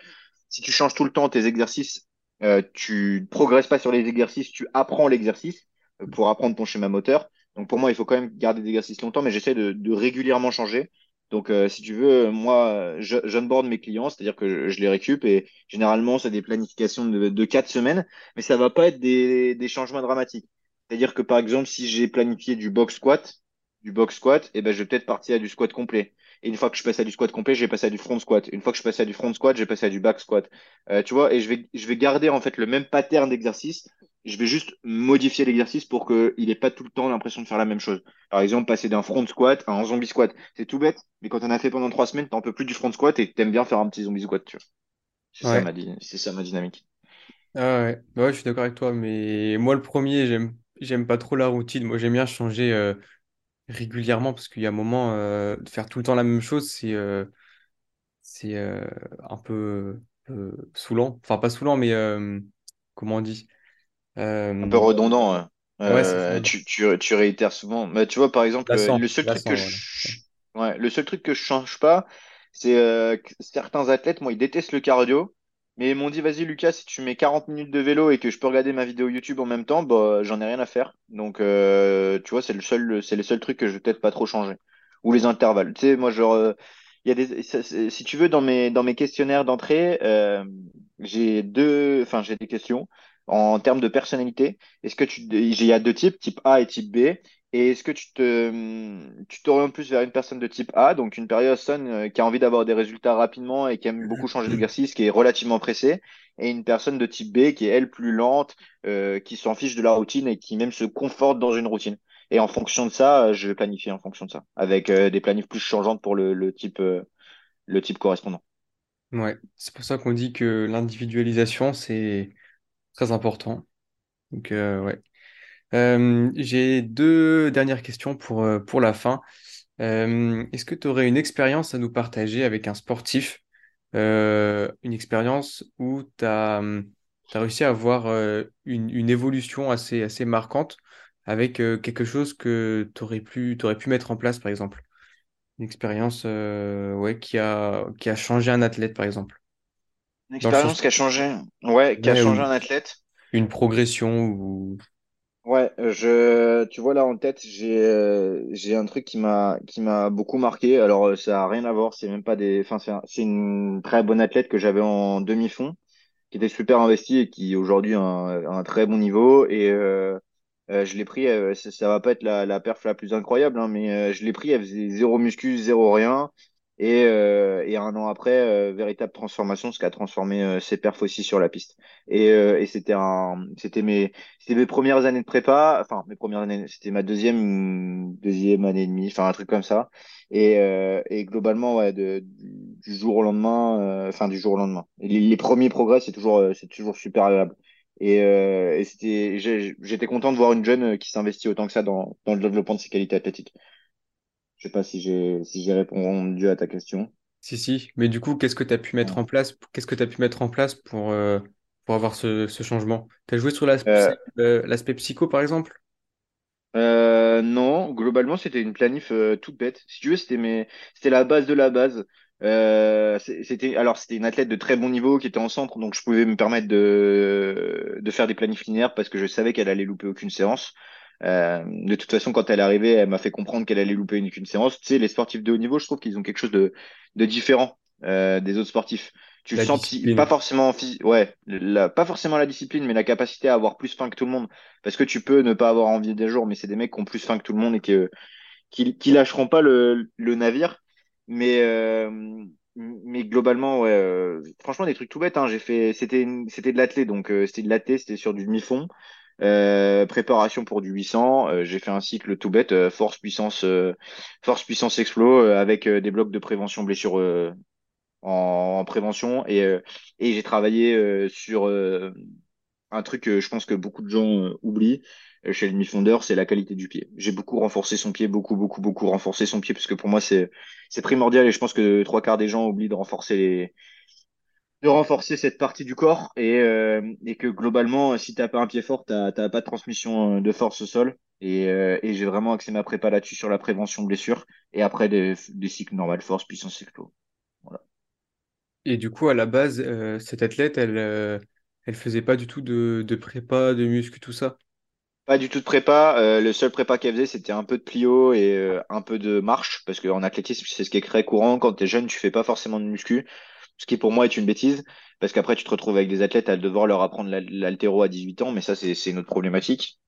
si tu changes tout le temps tes exercices, euh, tu progresses pas sur les exercices, tu apprends l'exercice euh, pour apprendre ton schéma moteur. Donc pour moi, il faut quand même garder des exercices longtemps, mais j'essaie de régulièrement changer. Donc euh, si tu veux, moi, j'onboard mes clients, c'est-à-dire que je, les récup et généralement, c'est des planifications de, quatre semaines, mais ça va pas être des, changements dramatiques. C'est-à-dire que par exemple, si j'ai planifié du box squat, du box squat, et ben, je vais peut-être partir à du squat complet. Et une fois que je passe à du squat complet, je vais passer à du front squat. Une fois que je passe à du front squat, je vais passer à du back squat. Euh, tu vois, et je vais, je vais garder en fait le même pattern d'exercice. Je vais juste modifier l'exercice pour qu'il n'ait pas tout le temps l'impression de faire la même chose. Par exemple, passer d'un front squat à un zombie squat. C'est tout bête, mais quand on a fait pendant trois semaines, t'en peux plus du front squat et t'aimes bien faire un petit zombie squat, tu vois. C'est ça ma, c'est ça ma dynamique. Ah ouais. Bah ouais, je suis d'accord avec toi, mais moi le premier, j'aime j'aime pas trop la routine. Moi j'aime bien changer euh, régulièrement parce qu'il y a un moment euh, de faire tout le temps la même chose, c'est euh, c'est un peu saoulant. Enfin pas saoulant, mais comment on dit? Un peu Euh, redondant. ouais. ouais, c'est Euh, tu, tu, tu réitères souvent. Mais tu vois, par exemple, euh, le seul truc que voilà. je, ouais, le seul truc que je change pas, c'est euh, que certains athlètes, moi, ils détestent le cardio. Mais ils m'ont dit, vas-y, Lucas, si tu mets 40 minutes de vélo et que je peux regarder ma vidéo YouTube en même temps, bah, j'en ai rien à faire. Donc, euh, tu vois, c'est le seul, c'est le seul truc que je vais peut-être pas trop changer. Ou les intervalles. Tu sais, moi, genre, euh, il y a des, si tu veux, dans mes, dans mes questionnaires d'entrée, j'ai deux, enfin, j'ai des questions en termes de personnalité. Est-ce que tu, il y a deux types, type A et type B. Et est-ce que tu te, tu t'orientes plus vers une personne de type A, donc une personne euh, qui a envie d'avoir des résultats rapidement et qui aime beaucoup changer d'exercice, qui est relativement pressée, et une personne de type B qui est elle plus lente, euh, qui s'en fiche de la routine et qui même se conforte dans une routine. Et en fonction de ça, euh, je vais planifier en fonction de ça, avec euh, des planifs plus changeantes pour le, le type, euh, le type correspondant. Ouais, c'est pour ça qu'on dit que l'individualisation, c'est très important. Donc, euh, ouais. Euh, j'ai deux dernières questions pour, euh, pour la fin. Est-ce que tu aurais une expérience à nous partager avec un sportif, une expérience où tu as, réussi à avoir une, une évolution assez, assez marquante avec quelque chose que tu aurais pu, t'aurais pu mettre en place, par exemple? Une expérience ouais, qui a, qui a changé un athlète, par exemple. Une sens expérience qui a changé, ouais, qui a ouais, changé un athlète. une progression ou... Ouais, je, tu vois là en tête, j'ai euh, j'ai un truc qui m'a qui m'a beaucoup marqué. Alors euh, ça a rien à voir, c'est même pas des, enfin c'est un- c'est une très bonne athlète que j'avais en demi-fond, qui était super investie et qui aujourd'hui a un, très bon niveau. Et euh, euh, je l'ai pris, ça, ça va pas être la, la perf la plus incroyable, hein, mais je l'ai pris, elle faisait zéro muscu, zéro rien. Et, euh, et un an après, euh, véritable transformation, ce qui a transformé euh, ses perfs aussi sur la piste. Et, euh, et c'était un, c'était mes, c'était mes premières années de prépa, enfin mes premières années, c'était ma deuxième, deuxième année et demie, enfin un truc comme ça. Et, euh, et globalement, ouais, de, du jour au lendemain, euh, enfin du jour au lendemain. Les, premiers progrès, c'est toujours, c'est toujours super agréable. Et, et c'était, j'étais content de voir une jeune qui s'investit autant que ça dans, dans le développement de ses qualités athlétiques. Je sais pas si j'ai, si j'ai répondu à ta question. Si, si. Mais du coup, qu'est-ce que tu as pu mettre en place? Qu'est-ce que tu as pu mettre en place pour, euh, pour avoir ce, ce changement? Tu as joué sur Euh, l'aspect euh, l'aspect psycho, par exemple? Euh, non, globalement, c'était une planif toute bête. Si tu veux, c'était mes... la base de la base. C'était alors c'était une athlète de très bon niveau qui était en centre, donc je pouvais me permettre de de faire des planifs linéaires parce que je savais qu'elle allait louper aucune séance. Euh, de toute façon, quand elle est arrivée, elle m'a fait comprendre qu'elle allait louper une, qu'une séance. Tu sais, les sportifs de haut niveau, je trouve qu'ils ont quelque chose de de différent euh, des autres sportifs. Tu La sens pas discipline. forcément ouais, la- pas forcément la discipline, mais la capacité à avoir plus faim que tout le monde. Parce que tu peux ne pas avoir envie des jours, mais c'est des mecs qui ont plus faim que tout le monde et qui, qui lâcheront pas le, le navire. Mais, euh, mais globalement, ouais, euh, franchement, des trucs tout bêtes. Hein. J'ai fait, c'était, une- c'était de l'athlé, donc euh, c'était de l'athlé, c'était sur du demi-fond. Euh, préparation pour du 800. Euh, j'ai fait un cycle tout bête, euh, force, puissance, force, puissance, explo, avec des blocs de prévention blessure en, en prévention. Et, et j'ai travaillé sur un truc que je pense que beaucoup de gens oublient chez le mi-fondeur, c'est la qualité du pied. J'ai beaucoup renforcé son pied, beaucoup, beaucoup, beaucoup renforcé son pied, parce que pour moi, c'est, c'est primordial et je pense que trois quarts des gens oublient de renforcer les, de renforcer cette partie du corps et, euh, et que globalement, si t'as pas un pied fort, t'as, pas de transmission euh, de force au sol. Et, euh, et j'ai vraiment axé ma prépa là-dessus sur la prévention de blessures et après des, des cycles normales, force, puissance, explo. Voilà. Et du coup, à la base, euh, cette athlète, elle, euh, elle faisait pas du tout de, de prépa, de muscu, tout ça? Pas du tout de prépa. euh, le seul prépa qu'elle faisait, c'était un peu de plio et euh, un peu de marche, parce qu'en athlétisme, c'est ce qui est très courant. Quand tu es jeune, tu fais pas forcément de muscu, ce qui pour moi est une bêtise, parce qu'après, tu te retrouves avec des athlètes à devoir leur apprendre l'al- l'haltéro à 18 ans, mais ça, c'est une autre problématique.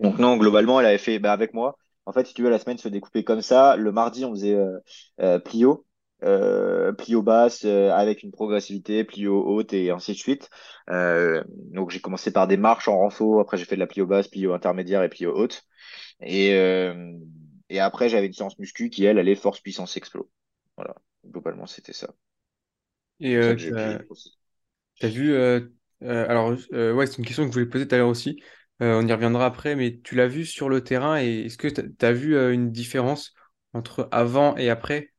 Donc non, globalement, elle avait fait bah, avec moi. En fait, si tu veux, la semaine se découpait comme ça. Le mardi, on faisait euh, euh, plio, euh, plio basse avec une progressivité, plio haute et ainsi de suite. Donc j'ai commencé par des marches en renfort. Après, j'ai fait de la plio basse, plio intermédiaire et plio haute. Et, et après, j'avais une séance muscu qui, elle, allait force, puissance, explo. Voilà, globalement, c'était ça. Et euh, pris. t'as vu, euh, euh, alors, euh, ouais, c'est une question que je voulais poser tout à l'heure aussi. On y reviendra après, mais tu l'as vu sur le terrain et est-ce que t'as, t'as vu une différence entre avant et après?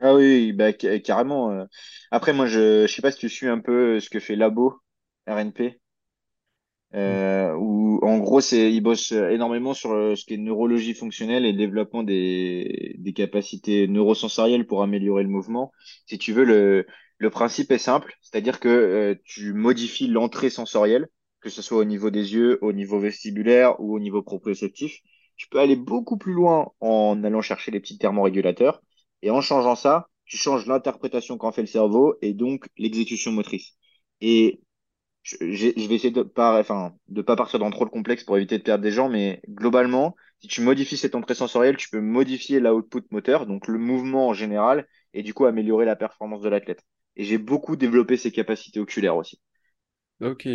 Ah oui, bah, ca- carrément. Après, moi, je, je sais pas si tu suis un peu ce que fait Labo, RNP. Euh, où en gros c'est ils bossent énormément sur euh, ce qui est neurologie fonctionnelle et développement des, des capacités neurosensorielles pour améliorer le mouvement. Si tu veux, le, le principe est simple, c'est-à-dire que euh, tu modifies l'entrée sensorielle, que ce soit au niveau des yeux, au niveau vestibulaire ou au niveau proprioceptif. Tu peux aller beaucoup plus loin en allant chercher les petits thermorégulateurs et en changeant ça, tu changes l'interprétation qu'en fait le cerveau et donc l'exécution motrice. Et je, vais essayer de pas, enfin, de pas partir dans trop le complexe pour éviter de perdre des gens, mais globalement, si tu modifies cette entrée sensorielle, tu peux modifier l'output moteur, donc le mouvement en général, et du coup améliorer la performance de l'athlète. Et j'ai beaucoup développé ses capacités oculaires aussi. Ok.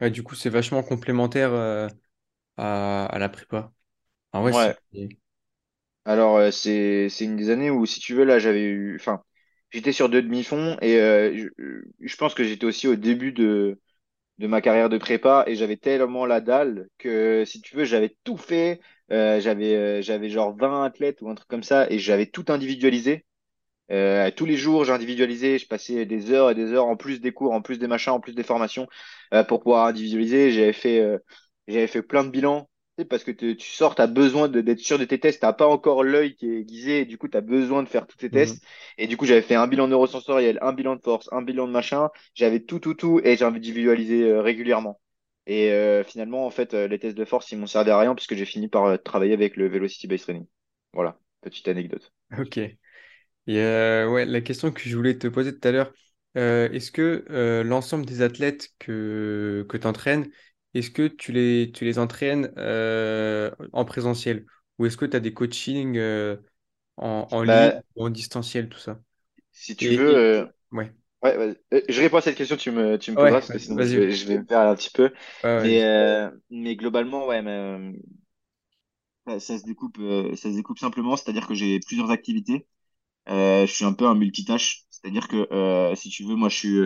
Ouais, du coup, c'est vachement complémentaire euh, à, à la prépa. Ah ouais. Alors euh, c'est c'est une des années où, si tu veux, là j'avais eu, enfin, j'étais sur deux demi-fonds et euh, je, je pense que j'étais aussi au début de de ma carrière de prépa et j'avais tellement la dalle que si tu veux j'avais tout fait. Euh, j'avais euh, j'avais genre 20 athlètes ou un truc comme ça et j'avais tout individualisé. Euh, tous les jours j'individualisais je passais des heures et des heures en plus des cours en plus des machins en plus des formations pour pouvoir individualiser. J'avais fait j'avais fait plein de bilans parce que te- tu sors, tu as besoin d'être sûr de tes tests, tu pas encore l'œil qui est aiguisé, et du coup, tu as besoin de faire tous tes Mhm. tests. Et du coup, j'avais fait un bilan neurosensoriel, un bilan de force, un bilan de machin, j'avais tout, tout, tout, et j'ai individualisé euh, régulièrement. Et euh, finalement, en fait, euh, les tests de force, ils m'ont servi à rien, puisque j'ai fini par euh, travailler avec le Velocity Based Training. Voilà, petite anecdote. Ok. Et ouais, la question que je voulais te poser tout à l'heure, est-ce que l'ensemble des athlètes que, que tu entraînes, est-ce que tu les, tu les entraînes euh, en présentiel? Ou est-ce que tu as des coachings euh, en, en ligne Bah, ou en distanciel, tout ça? si tu Et, veux, euh, ouais, ouais, je réponds à cette question, tu me, tu me poseras, ouais, parce que sinon, je vais, je vais me perdre un petit peu. Ouais, Mais, mais globalement, ouais, mais, euh, ça, se découpe, ça se découpe simplement, c'est-à-dire que j'ai plusieurs activités. Je suis un peu un multitâche, c'est-à-dire que si tu veux, moi, je suis,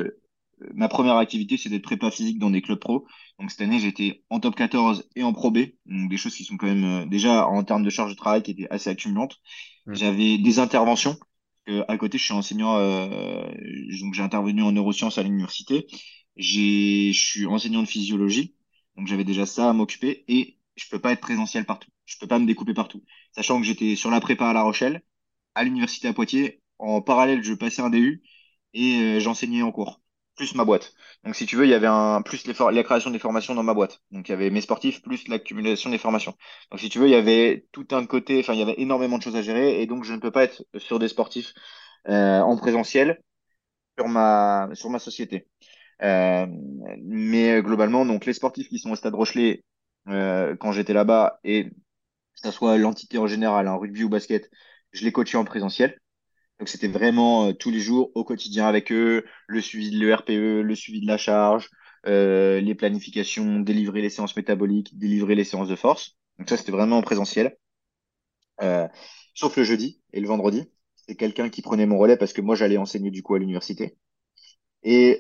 ma première activité, c'est d'être prépa physique dans des clubs pro. Donc cette année, j'étais en top 14 et en pro B, donc des choses qui sont quand même euh, déjà en termes de charge de travail qui étaient assez accumulantes. Mm. J'avais des interventions. Euh, à côté, je suis enseignant, euh, donc j'ai intervenu en neurosciences à l'université. J'ai, je suis enseignant de physiologie, donc j'avais déjà ça à m'occuper et je peux pas être présentiel partout. Je peux pas me découper partout. Sachant que j'étais sur la prépa à La Rochelle, à l'université à Poitiers. En parallèle, je passais un DU et euh, j'enseignais en cours, plus ma boîte. Donc, si tu veux, il y avait un plus les la création des formations dans ma boîte. Donc, il y avait mes sportifs plus l'accumulation des formations. Donc, si tu veux, il y avait tout un côté, enfin, il y avait énormément de choses à gérer et donc je ne peux pas être sur des sportifs euh, en présentiel sur ma sur ma société. Euh, mais globalement, donc les sportifs qui sont au Stade Rochelet euh, quand j'étais là-bas et que ce soit l'entité en général, en rugby ou basket, je les coachais en présentiel. Donc c'était vraiment euh, tous les jours au quotidien avec eux, le suivi de l'ERPE, le suivi de la charge, euh, les planifications, délivrer les séances métaboliques, délivrer les séances de force. Donc ça c'était vraiment en présentiel. Euh, sauf le jeudi et le vendredi. C'est quelqu'un qui prenait mon relais parce que moi j'allais enseigner du coup à l'université. Et,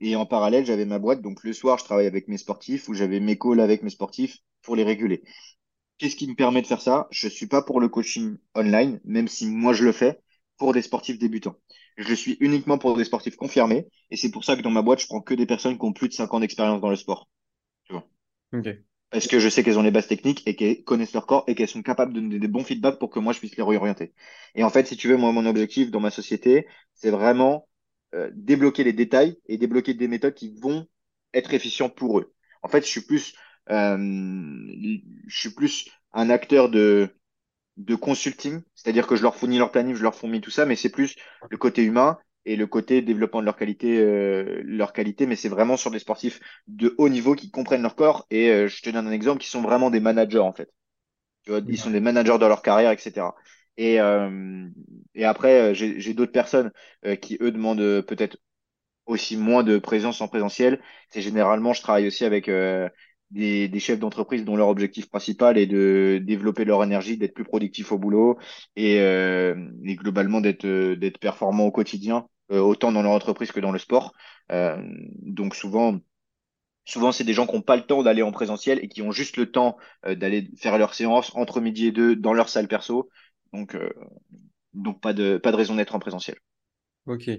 et en parallèle, j'avais ma boîte. Donc le soir, je travaillais avec mes sportifs ou j'avais mes calls avec mes sportifs pour les réguler. Qu'est-ce qui me permet de faire ça? Je suis pas pour le coaching online, même si moi je le fais pour des sportifs débutants. Je le suis uniquement pour des sportifs confirmés. Et c'est pour ça que dans ma boîte, je prends que des personnes qui ont plus de 5 ans d'expérience dans le sport. Tu vois. Parce que je sais qu'elles ont les bases techniques et qu'elles connaissent leur corps et qu'elles sont capables de donner des bons feedbacks pour que moi je puisse les réorienter. Et en fait, si tu veux, moi, mon objectif dans ma société, c'est vraiment euh, débloquer les détails et débloquer des méthodes qui vont être efficientes pour eux. En fait, je suis plus, euh, je suis plus un acteur de, de consulting, c'est-à-dire que je leur fournis leur planning, je leur fournis tout ça, mais c'est plus le côté humain et le côté développement de leur qualité, euh, leur qualité, mais c'est vraiment sur des sportifs de haut niveau qui comprennent leur corps. Et euh, je te donne un exemple, qui sont vraiment des managers en fait. Tu vois, ils sont des managers dans leur carrière, etc. Et, euh, et après, j'ai d'autres personnes euh, qui, eux, demandent peut-être aussi moins de présence en présentiel. C'est généralement, je travaille aussi avec des, chefs d'entreprise dont leur objectif principal est de développer leur énergie, d'être plus productif au boulot et, et globalement d'être d'être performant au quotidien, autant dans leur entreprise que dans le sport. donc souvent, Souvent, c'est des gens qui n'ont pas le temps d'aller en présentiel et qui ont juste le temps d'aller faire leur séance entre midi et deux dans leur salle perso donc, euh, donc pas de, pas de raison d'être en présentiel. Ok.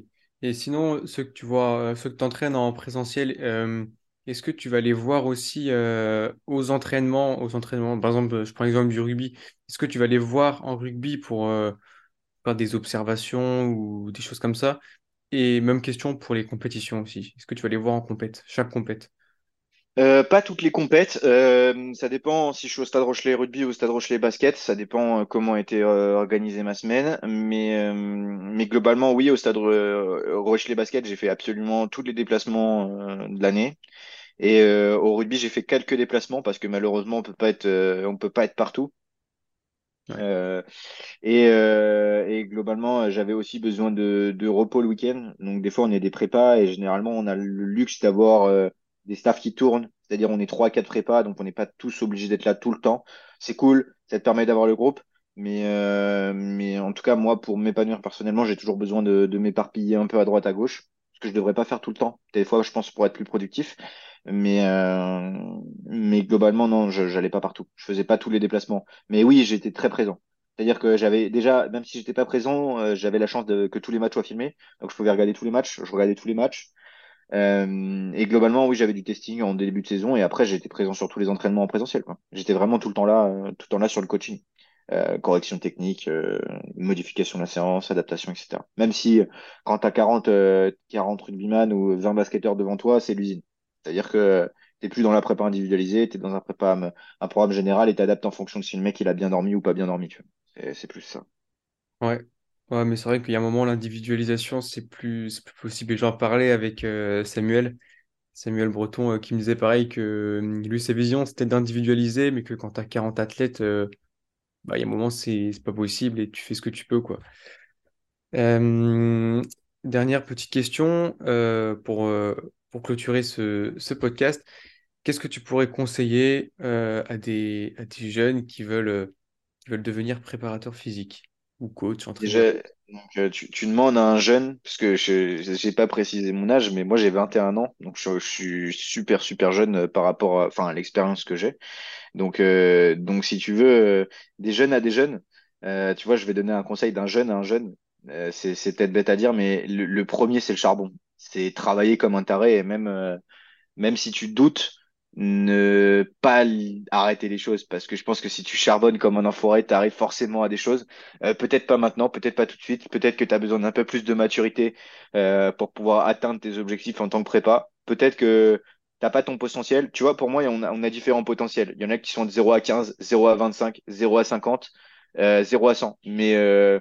Et sinon, ceux que tu vois, euh, ceux que tu entraînes en présentiel, euh, est-ce que tu vas les voir aussi aux entraînements, aux entraînements, par exemple, je prends l'exemple du rugby, est-ce que tu vas les voir en rugby pour faire des observations ou des choses comme ça? Et même question pour les compétitions aussi. Est-ce que tu vas les voir en compète, chaque compète? Euh, pas toutes les compètes. Euh, ça dépend si je suis au Stade Rochelet rugby ou au Stade Rochelet basket. Ça dépend euh, comment a été euh, organisée ma semaine. Mais, euh, mais globalement, oui, au Stade Rochelet basket, j'ai fait absolument tous les déplacements de l'année. Et au rugby, j'ai fait quelques déplacements parce que malheureusement, on peut pas être, on peut pas être partout. Ouais. et, et globalement, j'avais aussi besoin de, de repos le week-end. Donc des fois, on est des prépas et généralement, on a le luxe d'avoir des staffs qui tournent, c'est-à-dire on est trois, quatre prépas, donc on n'est pas tous obligés d'être là tout le temps. C'est cool, ça te permet d'avoir le groupe, mais, euh, mais en tout cas, moi, pour m'épanouir personnellement, j'ai toujours besoin de, m'éparpiller un peu à droite, à gauche, ce que je devrais pas faire tout le temps. Des fois, je pense pour être plus productif, mais, euh, mais globalement, non, je j'allais pas partout. Je faisais pas tous les déplacements. Mais oui, j'étais très présent. C'est-à-dire que j'avais déjà, même si j'étais pas présent, euh, j'avais la chance de, que tous les matchs soient filmés. Donc je pouvais regarder tous les matchs. Je regardais tous les matchs. Euh, et globalement, oui, j'avais du testing en début de saison et après, j'étais présent sur tous les entraînements en présentiel. J'étais vraiment tout le temps là, euh, tout le temps là sur le coaching. Euh, correction technique, euh, modification de la séance, adaptation, etc. Même si quand tu as 40, 40 rugbyman ou 20 basketteurs devant toi, c'est l'usine. C'est-à-dire que t'es plus dans la prépa individualisée, tu es dans un, prépa, un programme général et t'adaptes en fonction de si le mec il a bien dormi ou pas bien dormi. C'est plus ça. Ouais. Ouais, mais c'est vrai qu'il y a un moment, l'individualisation, c'est plus, plus possible. Et j'en parlais avec euh, Samuel, Samuel Breton, euh, qui me disait pareil que euh, lui, sa vision, c'était d'individualiser, mais que quand tu as 40 athlètes, euh, bah, il y a un moment, c'est c'est pas possible et tu fais ce que tu peux, quoi. Dernière petite question pour, pour clôturer ce, ce podcast. Qu'est-ce que tu pourrais conseiller à des, à des jeunes qui veulent, qui veulent devenir préparateurs physiques? Ou coach, euh, tu, demandes à un jeune, parce que je j'ai pas précisé mon âge, mais moi j'ai 21 ans, donc je, suis super super jeune euh, par rapport à, enfin, l'expérience que j'ai. Donc, euh, donc si tu veux, des jeunes à des jeunes, tu vois, je vais donner un conseil d'un jeune à un jeune. C'est peut-être bête à dire, mais le, premier c'est le charbon. C'est travailler comme un taré et même même si tu doutes, ne pas arrêter les choses parce que je pense que si tu charbonnes comme un enfoiré, tu arrives forcément à des choses. Euh, peut-être pas maintenant, peut-être pas tout de suite, peut-être que tu as besoin d'un peu plus de maturité euh, pour pouvoir atteindre tes objectifs en tant que prépa. Peut-être que t'as pas ton potentiel. Tu vois, pour moi, on a, différents potentiels. Il y en a qui sont de 0 à 15, 0 à 25, 0 à 50, euh, 0 à 100. Mais euh,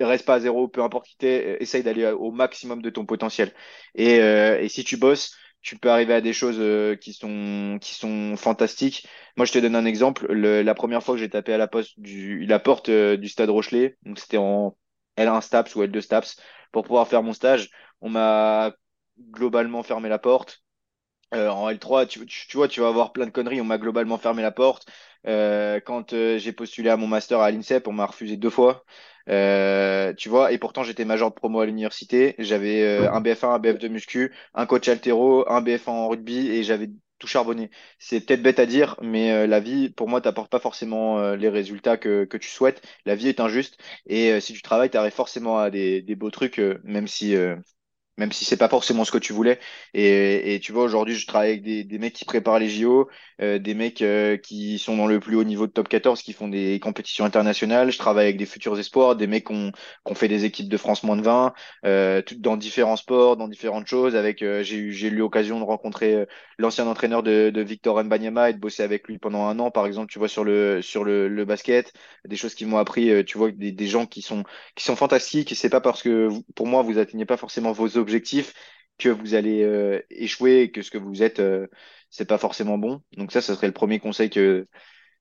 reste pas à zéro, peu importe qui t'es, essaye d'aller au maximum de ton potentiel. Et, euh, et si tu bosses, tu peux arriver à des choses euh, qui sont qui sont fantastiques. Moi, je te donne un exemple. Le, la première fois que j'ai tapé à la poste la porte euh, du Stade Rochelet, donc c'était en L1 Staps ou L2 Staps, pour pouvoir faire mon stage, on m'a globalement fermé la porte. Euh, en L3, tu, tu, vois, tu vas avoir plein de conneries. On m'a globalement fermé la porte. Quand j'ai postulé à mon master à l'INSEP, on m'a refusé deux fois. Euh, tu vois, et pourtant j'étais major de promo à l'université. J'avais euh, un BF1, un BF2 muscu, un coach altéro, un BF1 en rugby et j'avais tout charbonné. C'est peut-être bête à dire, mais euh, la vie, pour moi, t'apporte pas forcément les résultats que, que tu souhaites. La vie est injuste et si tu travailles, tu arrives forcément à des, des beaux trucs, même si même si c'est pas forcément ce que tu voulais. Et, tu vois, aujourd'hui, je travaille avec des, mecs qui préparent les JO, euh, des mecs euh, qui sont dans le plus haut niveau de top 14, qui font des compétitions internationales. Je travaille avec des futurs espoirs, des mecs qui ont, fait des équipes de France moins de 20, euh, dans différents sports, dans différentes choses. Avec, euh, j'ai eu, j'ai eu l'occasion de rencontrer l'ancien entraîneur de, de Victor Mbanyama et de bosser avec lui pendant un an, par exemple, tu vois, sur le, sur le, basket, des choses qui m'ont appris, tu vois, des, gens qui sont, qui sont fantastiques. Et c'est pas parce que, pour moi, vous atteignez pas forcément vos objectifs que vous allez euh, échouer que ce que vous êtes, euh, c'est pas forcément bon. Donc ça, ce serait le premier conseil que,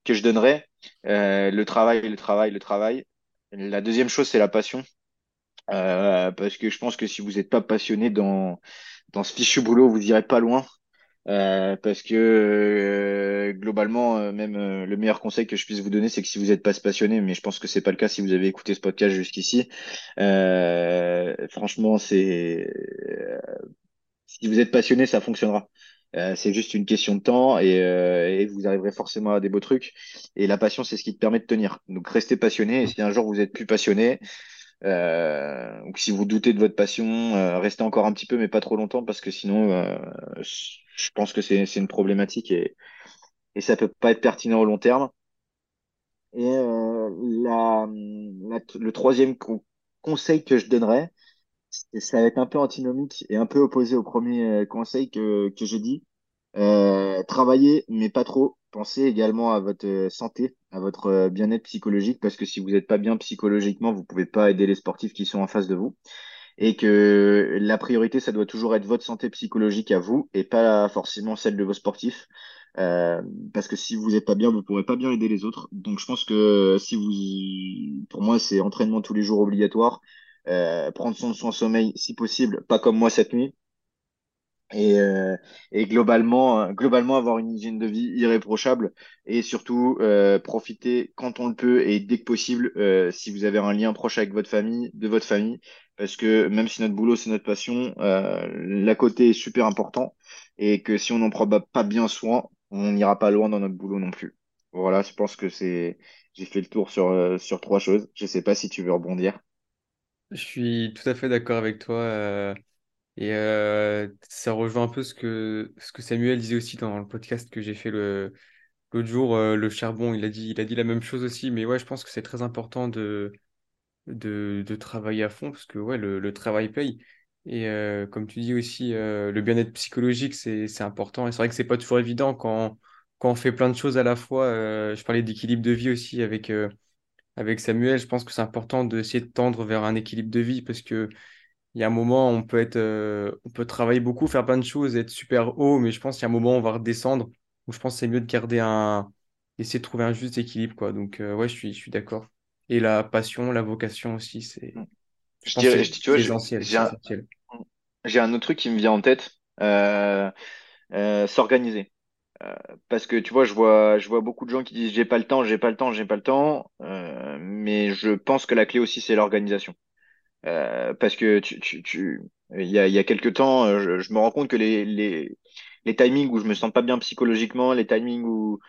que je donnerais. Euh, le travail, le travail, le travail. La deuxième chose, c'est la passion. Euh, parce que je pense que si vous n'êtes pas passionné dans, dans ce fichu boulot, vous irez pas loin. Euh, parce que euh, globalement, euh, même euh, le meilleur conseil que je puisse vous donner, c'est que si vous n'êtes pas passionné, mais je pense que c'est pas le cas si vous avez écouté ce podcast jusqu'ici, franchement, c'est si vous êtes passionné, ça fonctionnera. c'est juste une question de temps et, et, vous arriverez forcément à des beaux trucs. Et la passion, c'est ce qui te permet de tenir. Donc restez passionné. Et si un jour vous êtes plus passionné, euh, donc si vous doutez de votre passion, euh, restez encore un petit peu, mais pas trop longtemps, parce que sinon, euh, je pense que c'est une problématique et, et ça peut pas être pertinent au long terme. Et euh, la, la, le troisième conseil que je donnerais, ça va être un peu antinomique et un peu opposé au premier euh, conseil que, que j'ai dit. Euh, travailler, mais pas trop. Pensez également à votre euh, santé, à votre euh, bien-être psychologique, parce que si vous n'êtes pas bien psychologiquement, vous pouvez pas aider les sportifs qui sont en face de vous. Et que la priorité, ça doit toujours être votre santé psychologique à vous et pas forcément celle de vos sportifs. Euh, parce que si vous n'êtes pas bien, vous pourrez pas bien aider les autres. Donc je pense que si vous, pour moi, c'est entraînement tous les jours obligatoire. Euh, prendre soin de son sommeil, si possible, pas comme moi cette nuit, et, euh, et globalement, euh, globalement avoir une hygiène de vie irréprochable et surtout euh, profiter quand on le peut et dès que possible si vous avez un lien proche avec votre famille, de votre famille, parce que même si notre boulot c'est notre passion, la côté est super important et que si on n'en prend pas bien soin, on n'ira pas loin dans notre boulot non plus. Voilà, je pense que c'est, j'ai fait le tour sur sur trois choses. Je sais pas si tu veux rebondir. Je suis tout à fait d'accord avec toi. Et euh, ça rejoint un peu ce que, ce que Samuel disait aussi dans le podcast que j'ai fait l'autre jour, euh, le charbon, il a dit, il a dit la même chose aussi. Mais ouais, je pense que c'est très important de, de, travailler à fond parce que ouais, le, travail paye. Et euh, comme tu dis aussi, le bien-être psychologique, c'est, important. Et c'est vrai que c'est pas toujours évident quand, quand on fait plein de choses à la fois. Je parlais d'équilibre de vie aussi avec, avec Samuel. Je pense que c'est important d'essayer de tendre vers un équilibre de vie parce que il y a un moment, on peut être, euh, on peut travailler beaucoup, faire plein de choses, être super haut, mais je pense qu'il y a un moment, on va redescendre. Donc, je pense que c'est mieux de garder un, essayer de trouver un juste équilibre, quoi. Donc, euh, ouais, je suis, je suis d'accord. Et la passion, la vocation aussi, c'est, je Je dirais, tu vois, essentiel, j'ai un, autre truc qui me vient en tête, euh, s'organiser. Parce que tu vois, je vois, je vois beaucoup de gens qui disent j'ai pas le temps, j'ai pas le temps, j'ai pas le temps, mais je pense que la clé aussi c'est l'organisation. Euh, parce que tu, tu, tu, il y a, il y a quelques temps, euh, je, je me rends compte que les, les, les timings où je me sens pas bien psychologiquement, les timings où,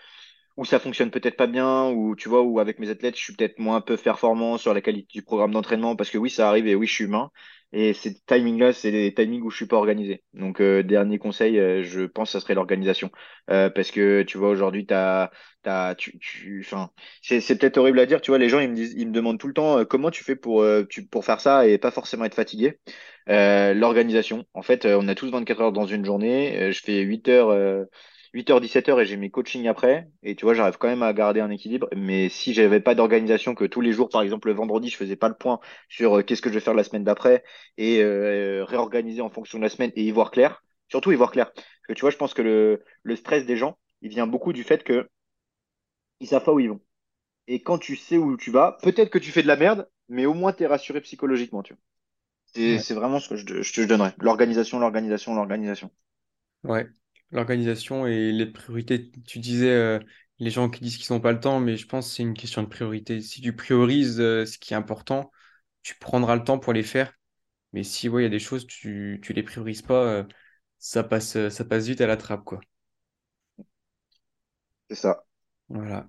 où ça fonctionne peut-être pas bien, ou tu vois, où avec mes athlètes, je suis peut-être moins peu performant sur la qualité du programme d'entraînement, parce que oui, ça arrive et oui, je suis humain. Et ces timings-là, c'est des timings où je suis pas organisé. Donc, euh, dernier conseil, euh, je pense que ça serait l'organisation. Euh, parce que, tu vois, aujourd'hui, t'as, t'as, tu, tu, c'est, c'est peut-être horrible à dire, tu vois, les gens, ils me disent, ils me demandent tout le temps comment tu fais pour, tu, pour faire ça et pas forcément être fatigué? L'organisation. En fait, on a tous 24 heures dans une journée. Je fais 8 heures, euh, 8h, 17h et j'ai mes coachings après. Et tu vois, j'arrive quand même à garder un équilibre. Mais si j'avais pas d'organisation, que tous les jours, par exemple le vendredi, je faisais pas le point sur euh, qu'est-ce que je vais faire la semaine d'après et euh, réorganiser en fonction de la semaine et y voir clair, surtout y voir clair. Parce que tu vois, je pense que le, le stress des gens, il vient beaucoup du fait que ils savent pas où ils vont. Et quand tu sais où tu vas, peut-être que tu fais de la merde, mais au moins tu es rassuré psychologiquement, tu vois. C'est Ouais. vraiment ce que je, te- je te donnerais. L'organisation, l'organisation, l'organisation. Ouais. L'organisation et les priorités. Tu disais euh, les gens qui disent qu'ils n'ont pas le temps, mais je pense que c'est une question de priorité. Si tu priorises euh, ce qui est important, tu prendras le temps pour les faire. Mais si ouais, il y a des choses, tu, tu les priorises pas, euh, ça passe, ça passe vite à la trappe, quoi. C'est ça. Voilà.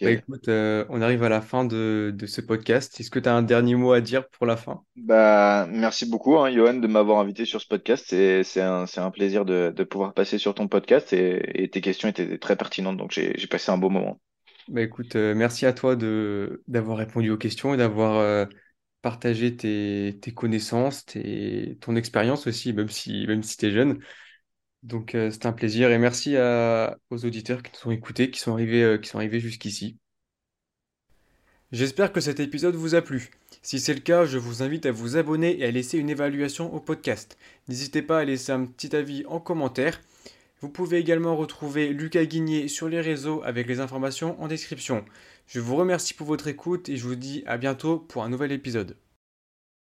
Bah écoute, euh, on arrive à la fin de, de ce podcast. Est-ce que tu as un dernier mot à dire pour la fin? Bah, merci beaucoup, hein, Johan, de m'avoir invité sur ce podcast. C'est, un, plaisir de, de pouvoir passer sur ton podcast et, et tes questions étaient très pertinentes, donc j'ai, passé un beau moment. Bah écoute, euh, merci à toi de d'avoir répondu aux questions et d'avoir euh, partagé tes, tes connaissances, tes, ton expérience aussi, même si, même si tu es jeune. Donc euh, c'était un plaisir et merci aux auditeurs qui nous ont écoutés, qui sont arrivés, euh, qui sont arrivés jusqu'ici. J'espère que cet épisode vous a plu. Si c'est le cas, je vous invite à vous abonner et à laisser une évaluation au podcast. N'hésitez pas à laisser un petit avis en commentaire. Vous pouvez également retrouver Lucas Guigné sur les réseaux avec les informations en description. Je vous remercie pour votre écoute et je vous dis à bientôt pour un nouvel épisode.